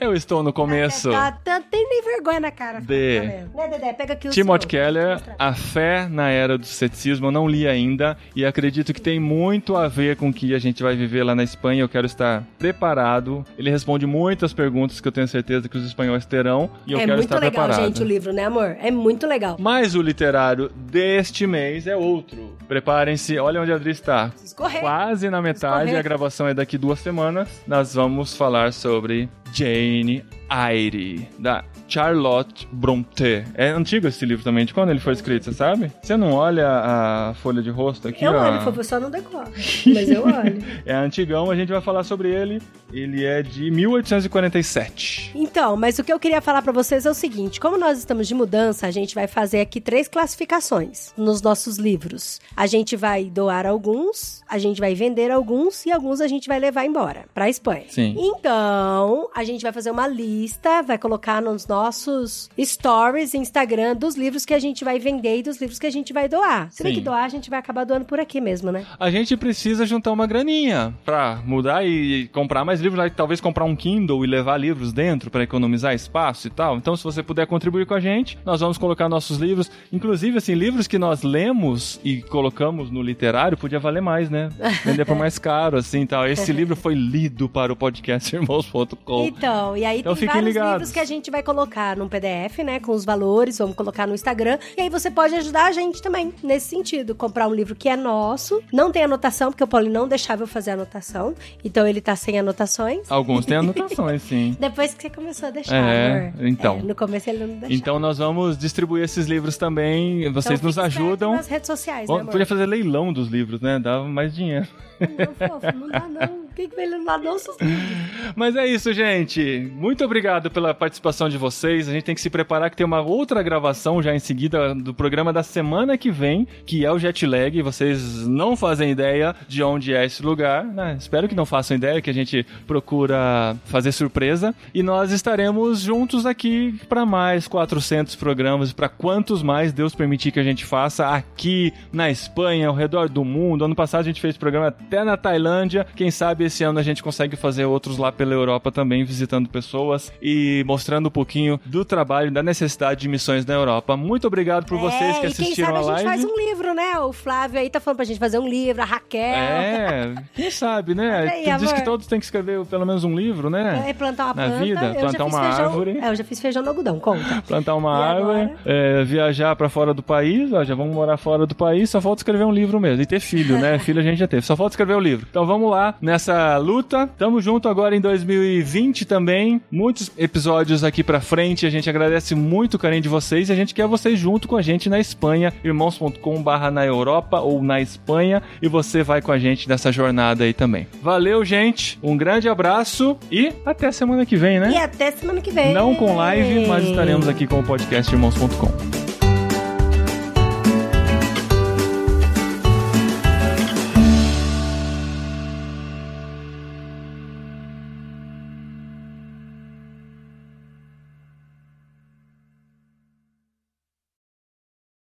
É eu estou no começo. Tá, tá, tem nem vergonha na cara. De- Tá? Né, Dedé? Pega aqui o Timothy. Keller, eu. A Fé na Era do Ceticismo, eu não li ainda e acredito que tem muito a ver com o que a gente vai viver lá na Espanha. Eu quero estar preparado. Ele responde muitas perguntas que eu tenho certeza que os espanhóis terão e eu é quero muito estar legal, preparado. gente, o livro, né, amor? É muito legal. Mas o literário deste mês é outro. Preparem-se, olha onde a Adri está. Preciso correr. Quase na metade, correr. a gravação é daqui duas semanas. Nós vamos falar sobre Jane Eyre, da Charlotte Brontë. É antigo esse livro também, de quando ele foi escrito, você sabe? Você não olha a folha de rosto aqui, eu ó? olho, foi só não decora. Mas eu olho. É antigão, a gente vai falar sobre ele. Ele é de 1847. Então, mas o que eu queria falar pra vocês é o seguinte: como nós estamos de mudança, a gente vai fazer aqui três classificações nos nossos livros. A gente vai doar alguns, a gente vai vender alguns e alguns a gente vai levar embora pra Espanha. Sim. Então, a gente vai fazer uma lista, vai colocar nos nossos stories, Instagram, dos livros que a gente vai vender e dos livros que a gente vai doar. Se bem que doar, a gente vai acabar doando por aqui mesmo, né? A gente precisa juntar uma graninha pra mudar e comprar mais livros, né? talvez comprar um Kindle e levar livros dentro pra economizar espaço e tal. Então, se você puder contribuir com a gente, nós vamos colocar nossos livros, inclusive assim, livros que nós lemos e colocamos no literário, podia valer mais, né? Vender por mais caro assim, tal. Esse livro foi lido para o podcast irmãos.com. Então, e aí Então tem vários ligados. livros que a gente vai colocar num PDF, né, com os valores, vamos colocar no Instagram, e aí você pode ajudar a gente também, nesse sentido, comprar um livro que é nosso, não tem anotação, porque o Paulo não deixava eu fazer anotação, então ele tá sem anotações. Alguns têm anotações, sim. Depois que você começou a deixar, É, amor. então. É, no começo ele não deixava. Então nós vamos distribuir esses livros também. Vocês Então, nos ajudam. nas redes sociais, né, Bom, amor? podia fazer leilão dos livros, né? Dava mais dinheiro. Não, fofo, não dá não. Que nossos livros? Mas é isso, gente. Muito obrigado pela participação de vocês. A gente tem que se preparar que tem uma outra gravação já em seguida do programa da semana que vem, que é o Jet Lag. Vocês não fazem ideia de onde é esse lugar, né? Espero que não façam ideia, que a gente procura fazer surpresa. E nós estaremos juntos aqui para mais 400 programas, para quantos mais Deus permitir que a gente faça aqui na Espanha, ao redor do mundo. Ano passado a gente fez programa até na Tailândia. Quem sabe esse ano a gente consegue fazer outros lá pela Europa também, visitando pessoas e mostrando um pouquinho do trabalho da necessidade de missões na Europa. Muito obrigado por vocês é, que e quem assistiram sabe a a gente live. faz um livro, né? O Flávio aí tá falando pra gente fazer um livro, a Raquel. É, quem sabe, né? Aí, Tu Diz amor. que todos têm que escrever pelo menos um livro, né? É plantar uma Na planta. vida, eu plantar uma feijão, árvore. É, eu já fiz feijão no algodão, conta. Plantar uma E árvore, é, viajar pra fora do país, ó, já vamos morar fora do país, só falta escrever um livro mesmo. E ter filho, né? filho a gente já teve, só falta escrever o livro. Então vamos lá nessa luta. Tamo junto agora em 2020 também. Muitos episódios aqui pra frente. A gente agradece muito o carinho de vocês e a gente quer vocês junto com a gente na Espanha, irmãos.com barra na Europa ou na Espanha. E você vai com a gente nessa jornada aí também. Valeu, gente. Um grande abraço e até semana que vem, né? E até semana que vem. Não com live, mas estaremos aqui com o podcast irmãos.com.